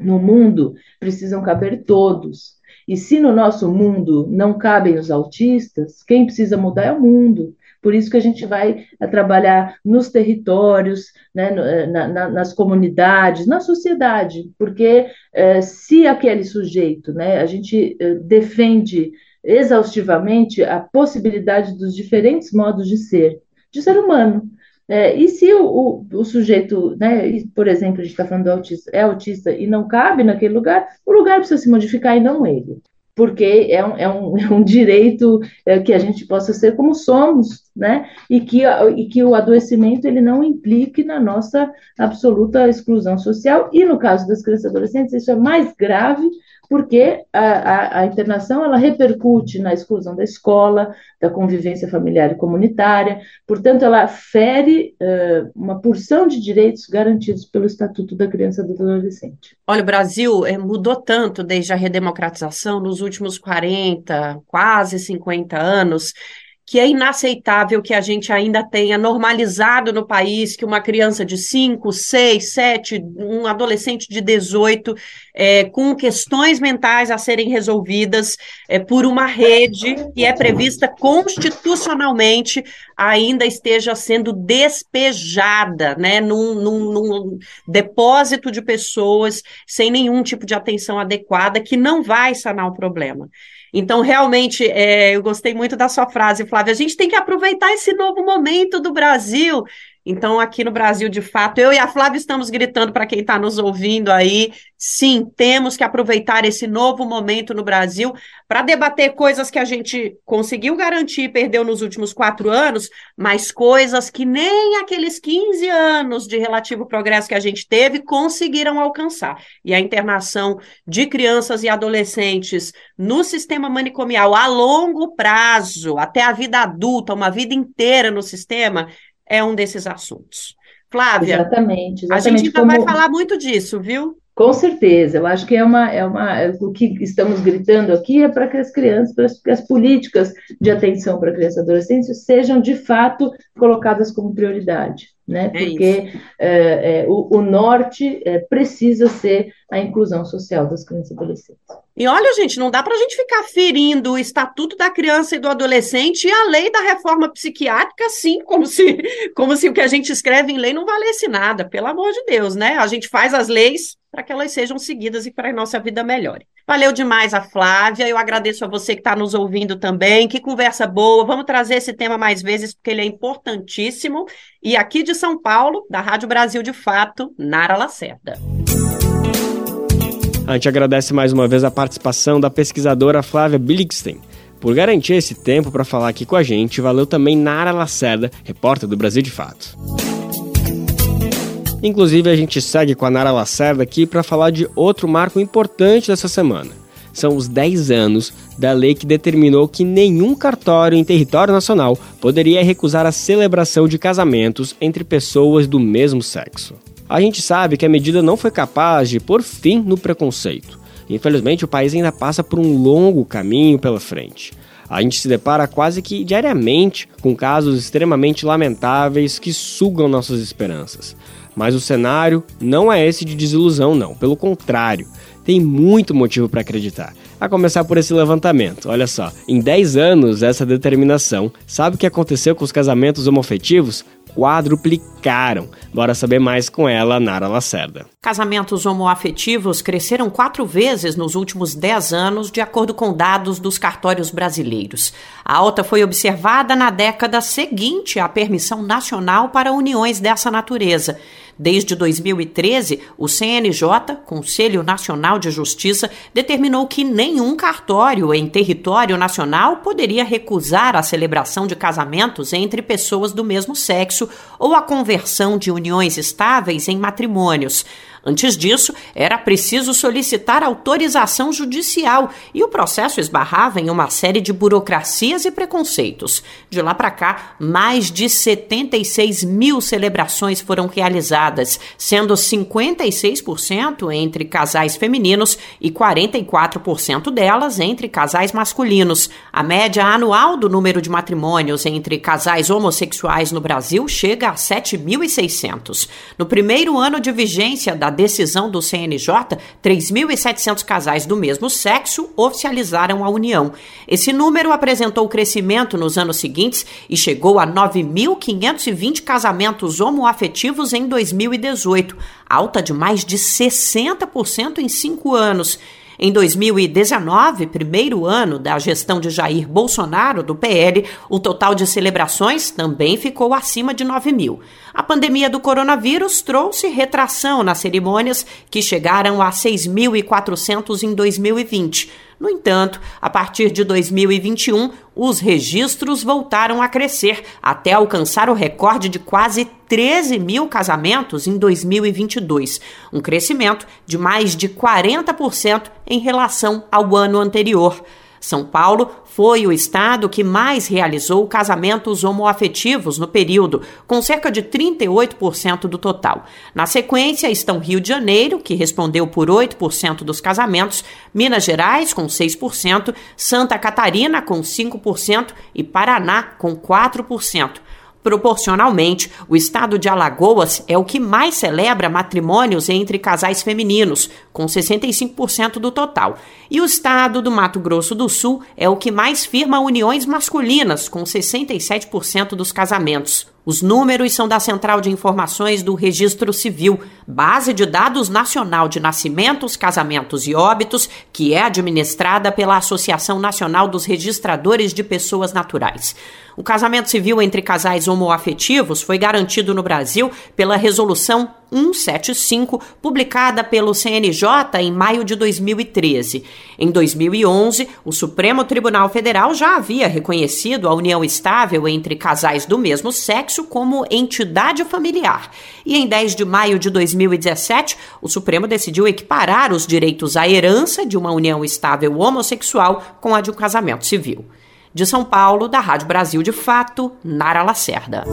Speaker 13: no mundo precisam caber todos. E se no nosso mundo não cabem os autistas, quem precisa mudar é o mundo. Por isso que a gente vai a trabalhar nos territórios, né, eh, na, na, nas comunidades, na sociedade, porque eh, se aquele sujeito, né, a gente eh, defende exaustivamente a possibilidade dos diferentes modos de ser, de ser humano, é, e se o, o, o, sujeito, né, por exemplo, a gente está falando do autista, é autista e não cabe naquele lugar, o lugar precisa se modificar e não ele. Porque é um, é um, é um direito é, que a gente possa ser como somos, né? E que, e que o adoecimento ele não implique na nossa absoluta exclusão social. E no caso das crianças e adolescentes, isso é mais grave, porque a, a, a, internação ela repercute na exclusão da escola, da convivência familiar e comunitária, portanto, ela fere uh, uma porção de direitos garantidos pelo Estatuto da Criança e do Adolescente.
Speaker 8: Olha, o Brasil é, mudou tanto desde a redemocratização nos últimos 40, quase 50 anos que é inaceitável que a gente ainda tenha normalizado no país que uma criança de 5, 6, 7, um adolescente de 18, é, com questões mentais a serem resolvidas é, por uma rede que é prevista constitucionalmente, ainda esteja sendo despejada né, num, num, num depósito de pessoas sem nenhum tipo de atenção adequada, que não vai sanar o problema. Então, realmente, é, eu gostei muito da sua frase, Flávia. A gente tem que aproveitar esse novo momento do Brasil então, aqui no Brasil, de fato, eu e a Flávia estamos gritando para quem está nos ouvindo aí. Sim, temos que aproveitar esse novo momento no Brasil para debater coisas que a gente conseguiu garantir e perdeu nos últimos quatro anos, mas coisas que nem aqueles 15 anos de relativo progresso que a gente teve conseguiram alcançar. E a internação de crianças e adolescentes no sistema manicomial a longo prazo, até a vida adulta, uma vida inteira no sistema é um desses assuntos. Flávia,
Speaker 13: exatamente, exatamente
Speaker 8: a gente ainda como... vai falar muito disso, viu?
Speaker 13: Com certeza, eu acho que é uma, é uma, é, o que estamos gritando aqui é para que as crianças, para que as políticas de atenção para criança e adolescente sejam de fato colocadas como prioridade, né? É Porque é, é, o, o, norte é, precisa ser a inclusão social das crianças e adolescentes.
Speaker 8: E olha, gente, não dá para a gente ficar ferindo o Estatuto da Criança e do Adolescente e a lei da reforma psiquiátrica, assim, como se, como se o que a gente escreve em lei não valesse nada, pelo amor de Deus, né? A gente faz as leis para que elas sejam seguidas e para a nossa vida melhore. Valeu demais a Flávia, eu agradeço a você que está nos ouvindo também. Que conversa boa, vamos trazer esse tema mais vezes, porque ele é importantíssimo. E aqui de São Paulo, da Rádio Brasil de Fato, Nara Lacerda.
Speaker 2: A gente agradece mais uma vez a participação da pesquisadora Flávia Billigstein. Por garantir esse tempo para falar aqui com a gente, valeu também Nara Lacerda, repórter do Brasil de Fato. Inclusive, a gente segue com a Nara Lacerda aqui para falar de outro marco importante dessa semana. São os 10 anos da lei que determinou que nenhum cartório em território nacional poderia recusar a celebração de casamentos entre pessoas do mesmo sexo. A gente sabe que a medida não foi capaz de pôr fim no preconceito. Infelizmente, o país ainda passa por um longo caminho pela frente. A gente se depara quase que diariamente com casos extremamente lamentáveis que sugam nossas esperanças. Mas o cenário não é esse de desilusão, não. Pelo contrário, tem muito motivo para acreditar. A começar por esse levantamento. Olha só, em 10 anos, essa determinação. Sabe o que aconteceu com os casamentos homofetivos? Quadruplicaram. Bora saber mais com ela, Nara Lacerda.
Speaker 8: Casamentos homoafetivos cresceram quatro vezes nos últimos dez anos, de acordo com dados dos cartórios brasileiros. A alta foi observada na década seguinte à permissão nacional para uniões dessa natureza. Desde 2013, o CNJ, Conselho Nacional de Justiça, determinou que nenhum cartório em território nacional poderia recusar a celebração de casamentos entre pessoas do mesmo sexo ou a conversão de uniões estáveis em matrimônios. Antes disso, era preciso solicitar autorização judicial e o processo esbarrava em uma série de burocracias e preconceitos. De lá para cá, mais de 76 mil celebrações foram realizadas, sendo 56% entre casais femininos e 44% delas entre casais masculinos. A média anual do número de matrimônios entre casais homossexuais no Brasil chega a 7.600. No primeiro ano de vigência da decisão do CNJ, 3.700 casais do mesmo sexo oficializaram a união. Esse número apresentou crescimento nos anos seguintes e chegou a 9.520 casamentos homoafetivos em 2018, alta de mais de 60% em cinco anos. Em 2019, primeiro ano da gestão de Jair Bolsonaro, do PL, o total de celebrações também ficou acima de 9 mil. A pandemia do coronavírus trouxe retração nas cerimônias, que chegaram a 6.400 em 2020. No entanto, a partir de 2021, os registros voltaram a crescer, até alcançar o recorde de quase 13 mil casamentos em 2022, um crescimento de mais de 40% em relação ao ano anterior. São Paulo foi o estado que mais realizou casamentos homoafetivos no período, com cerca de 38% do total. Na sequência estão Rio de Janeiro, que respondeu por 8% dos casamentos, Minas Gerais, com 6%, Santa Catarina, com 5% e Paraná, com 4%. Proporcionalmente, o estado de Alagoas é o que mais celebra matrimônios entre casais femininos, com 65% do total. E o estado do Mato Grosso do Sul é o que mais firma uniões masculinas, com 67% dos casamentos. Os números são da Central de Informações do Registro Civil, base de dados nacional de nascimentos, casamentos e óbitos, que é administrada pela Associação Nacional dos Registradores de Pessoas Naturais. O casamento civil entre casais homoafetivos foi garantido no Brasil pela Resolução 175, publicada pelo CNJ em maio de 2013. Em 2011, o Supremo Tribunal Federal já havia reconhecido a união estável entre casais do mesmo sexo como entidade familiar. E em 10 de maio de 2017, o Supremo decidiu equiparar os direitos à herança de uma união estável homossexual com a de um casamento civil. De São Paulo, da Rádio Brasil de Fato, Nara Lacerda.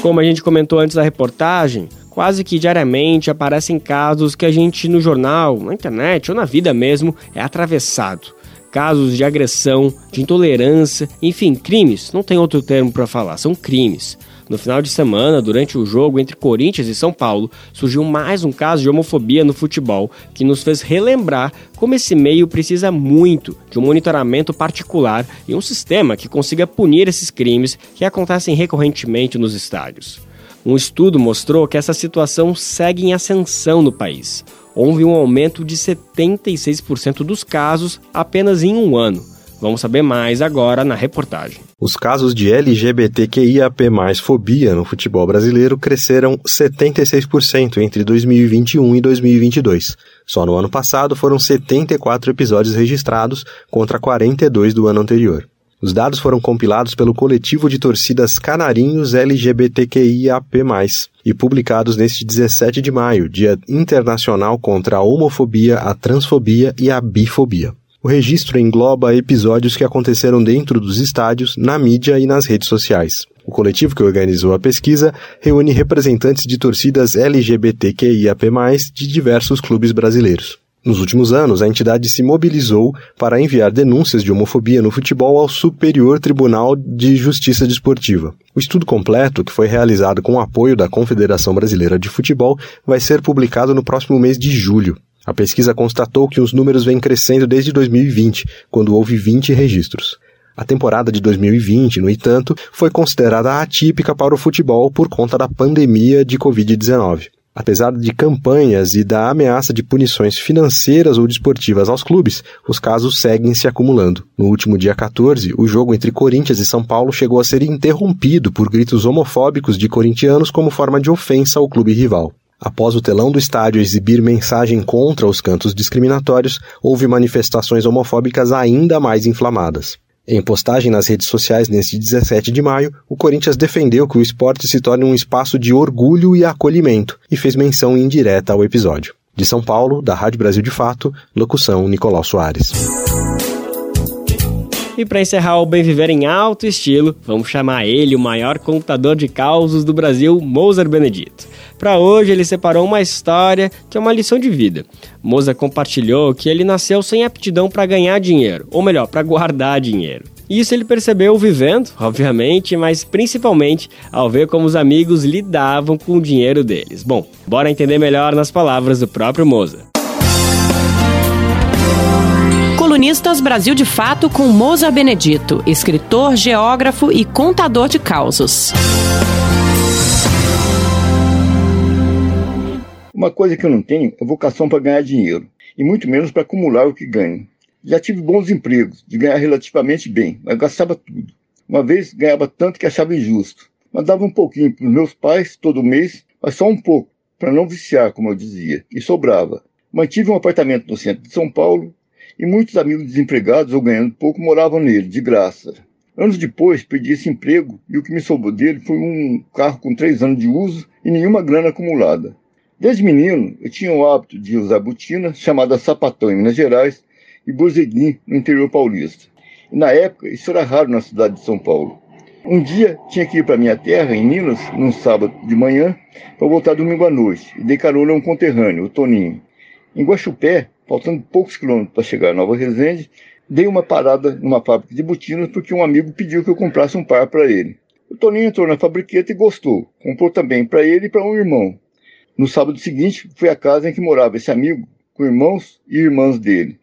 Speaker 2: Como a gente comentou antes da reportagem, Quase que diariamente aparecem casos que a gente no jornal, na internet ou na vida mesmo é atravessado. Casos de agressão, de intolerância, enfim, crimes, não tem outro termo para falar, são crimes. No final de semana, durante o jogo entre Corinthians e São Paulo, surgiu mais um caso de homofobia no futebol que nos fez relembrar como esse meio precisa muito de um monitoramento particular e um sistema que consiga punir esses crimes que acontecem recorrentemente nos estádios. Um estudo mostrou que essa situação segue em ascensão no país. Houve um aumento de 76% dos casos apenas em um ano. Vamos saber mais agora na reportagem.
Speaker 14: Os casos de LGBTQIAP+, fobia no futebol brasileiro cresceram 76% entre 2021 e 2022. Só no ano passado foram 74 episódios registrados contra 42 do ano anterior. Os dados foram compilados pelo coletivo de torcidas Canarinhos LGBTQIAP+, e publicados neste 17 de maio, Dia Internacional contra a Homofobia, a Transfobia e a Bifobia. O registro engloba episódios que aconteceram dentro dos estádios, na mídia e nas redes sociais. O coletivo que organizou a pesquisa reúne representantes de torcidas LGBTQIAP+, de diversos clubes brasileiros. Nos últimos anos, a entidade se mobilizou para enviar denúncias de homofobia no futebol ao Superior Tribunal de Justiça Desportiva. O estudo completo, que foi realizado com o apoio da Confederação Brasileira de Futebol, vai ser publicado no próximo mês de julho. A pesquisa constatou que os números vêm crescendo desde 2020, quando houve 20 registros. A temporada de 2020, no entanto, foi considerada atípica para o futebol por conta da pandemia de Covid-19. Apesar de campanhas e da ameaça de punições financeiras ou desportivas aos clubes, os casos seguem se acumulando. No último dia 14, o jogo entre Corinthians e São Paulo chegou a ser interrompido por gritos homofóbicos de corintianos como forma de ofensa ao clube rival. Após o telão do estádio exibir mensagem contra os cantos discriminatórios, houve manifestações homofóbicas ainda mais inflamadas. Em postagem nas redes sociais neste 17 de maio, o Corinthians defendeu que o esporte se torne um espaço de orgulho e acolhimento e fez menção indireta ao episódio. De São Paulo, da Rádio Brasil de Fato, locução Nicolau Soares.
Speaker 2: E para encerrar o Bem Viver em alto estilo, vamos chamar ele, o maior contador de causos do Brasil, Mozart Benedito. Para hoje, ele separou uma história que é uma lição de vida. Moza compartilhou que ele nasceu sem aptidão para ganhar dinheiro, ou melhor, para guardar dinheiro. Isso ele percebeu vivendo, obviamente, mas principalmente ao ver como os amigos lidavam com o dinheiro deles. Bom, bora entender melhor nas palavras do próprio Moza.
Speaker 8: Colunistas Brasil de Fato com Moza Benedito, escritor, geógrafo e contador de causos.
Speaker 15: Uma coisa que eu não tenho é vocação para ganhar dinheiro, e muito menos para acumular o que ganho. Já tive bons empregos, de ganhar relativamente bem, mas gastava tudo. Uma vez ganhava tanto que achava injusto. Mandava um pouquinho para os meus pais todo mês, mas só um pouco, para não viciar, como eu dizia, e sobrava. Mantive um apartamento no centro de São Paulo e muitos amigos desempregados ou ganhando pouco moravam nele, de graça. Anos depois, perdi esse emprego e o que me sobrou dele foi um carro com três anos de uso e nenhuma grana acumulada. Desde menino, eu tinha o hábito de usar botina, chamada sapatão em Minas Gerais, e bozeguim no interior paulista. E na época, isso era raro na cidade de São Paulo. Um dia, tinha que ir para minha terra, em Minas, num sábado de manhã, para voltar domingo à noite, e dei carona a um conterrâneo, o Toninho. Em Guaxupé, faltando poucos quilômetros para chegar a Nova Resende, dei uma parada numa fábrica de botinas porque um amigo pediu que eu comprasse um par para ele. O Toninho entrou na fabriqueta e gostou. Comprou também para ele e para um irmão. No sábado seguinte, fui à casa em que morava esse amigo, com irmãos e irmãs dele.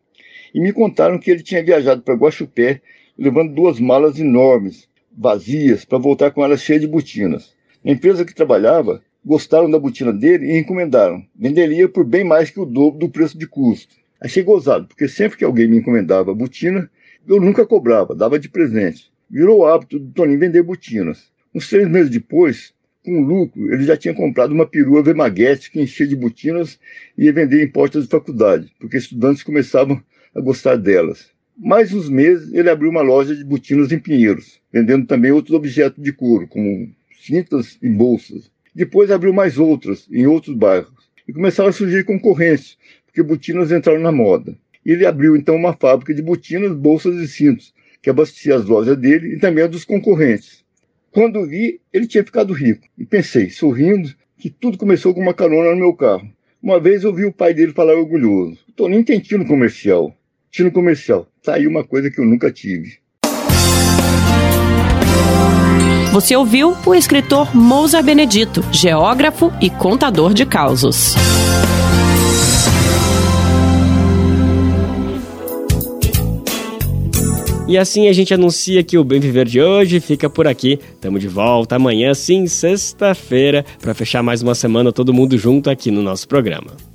Speaker 15: E me contaram que ele tinha viajado para Guaxupé, levando duas malas enormes, vazias, para voltar com elas cheias de botinas. Na empresa que trabalhava, gostaram da botina dele e encomendaram. Venderia por bem mais que o dobro do preço de custo. Achei gozado, porque sempre que alguém me encomendava botina, eu nunca cobrava, dava de presente. Virou o hábito do Toninho vender botinas. Uns três meses depois, com lucro, ele já tinha comprado uma perua Vemaguete que enchia de botinas e ia vender em portas de faculdade, porque estudantes começavam a gostar delas. Mais uns meses, ele abriu uma loja de botinas em Pinheiros, vendendo também outros objetos de couro, como cintas e bolsas. Depois abriu mais outras, em outros bairros. E começaram a surgir concorrentes, porque botinas entraram na moda. Ele abriu então uma fábrica de botinas, bolsas e cintos, que abastecia as lojas dele e também a dos concorrentes. Quando vi, ele tinha ficado rico. E pensei, sorrindo, que tudo começou com uma carona no meu carro. Uma vez eu vi o pai dele falar orgulhoso: Toninho tem tino comercial. Tino comercial. Tá aí uma coisa que eu nunca tive.
Speaker 8: Você ouviu o escritor Mousa Benedito, geógrafo e contador de causos.
Speaker 2: E assim a gente anuncia que o Bem Viver de hoje fica por aqui. Tamo de volta amanhã, sim, sexta-feira, para fechar mais uma semana todo mundo junto aqui no nosso programa.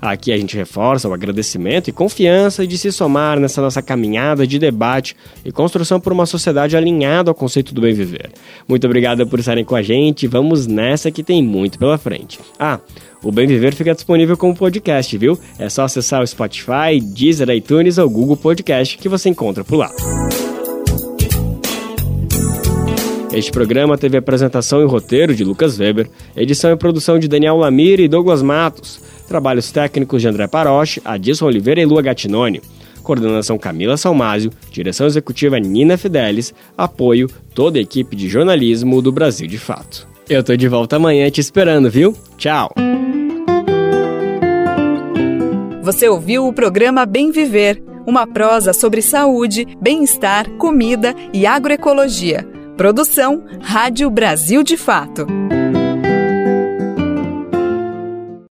Speaker 2: Aqui a gente reforça o agradecimento e confiança de se somar nessa nossa caminhada de debate e construção por uma sociedade alinhada ao conceito do bem viver. Muito obrigado por estarem com a gente. Vamos nessa que tem muito pela frente. Ah, o Bem Viver fica disponível como podcast, viu? É só acessar o Spotify, Deezer, iTunes ou Google Podcast que você encontra por lá. Este programa teve apresentação e roteiro de Lucas Weber, edição e produção de Daniel Lamir e Douglas Matos, trabalhos técnicos de André Paroche, Adilson Oliveira e Lua Gattinoni, coordenação Camila Salmásio, direção executiva Nina Fidelis, apoio toda a equipe de jornalismo do Brasil de Fato. Eu tô de volta amanhã te esperando, viu? Tchau!
Speaker 1: Você ouviu o programa Bem Viver, uma prosa sobre saúde, bem-estar, comida e agroecologia. Produção Rádio Brasil de Fato.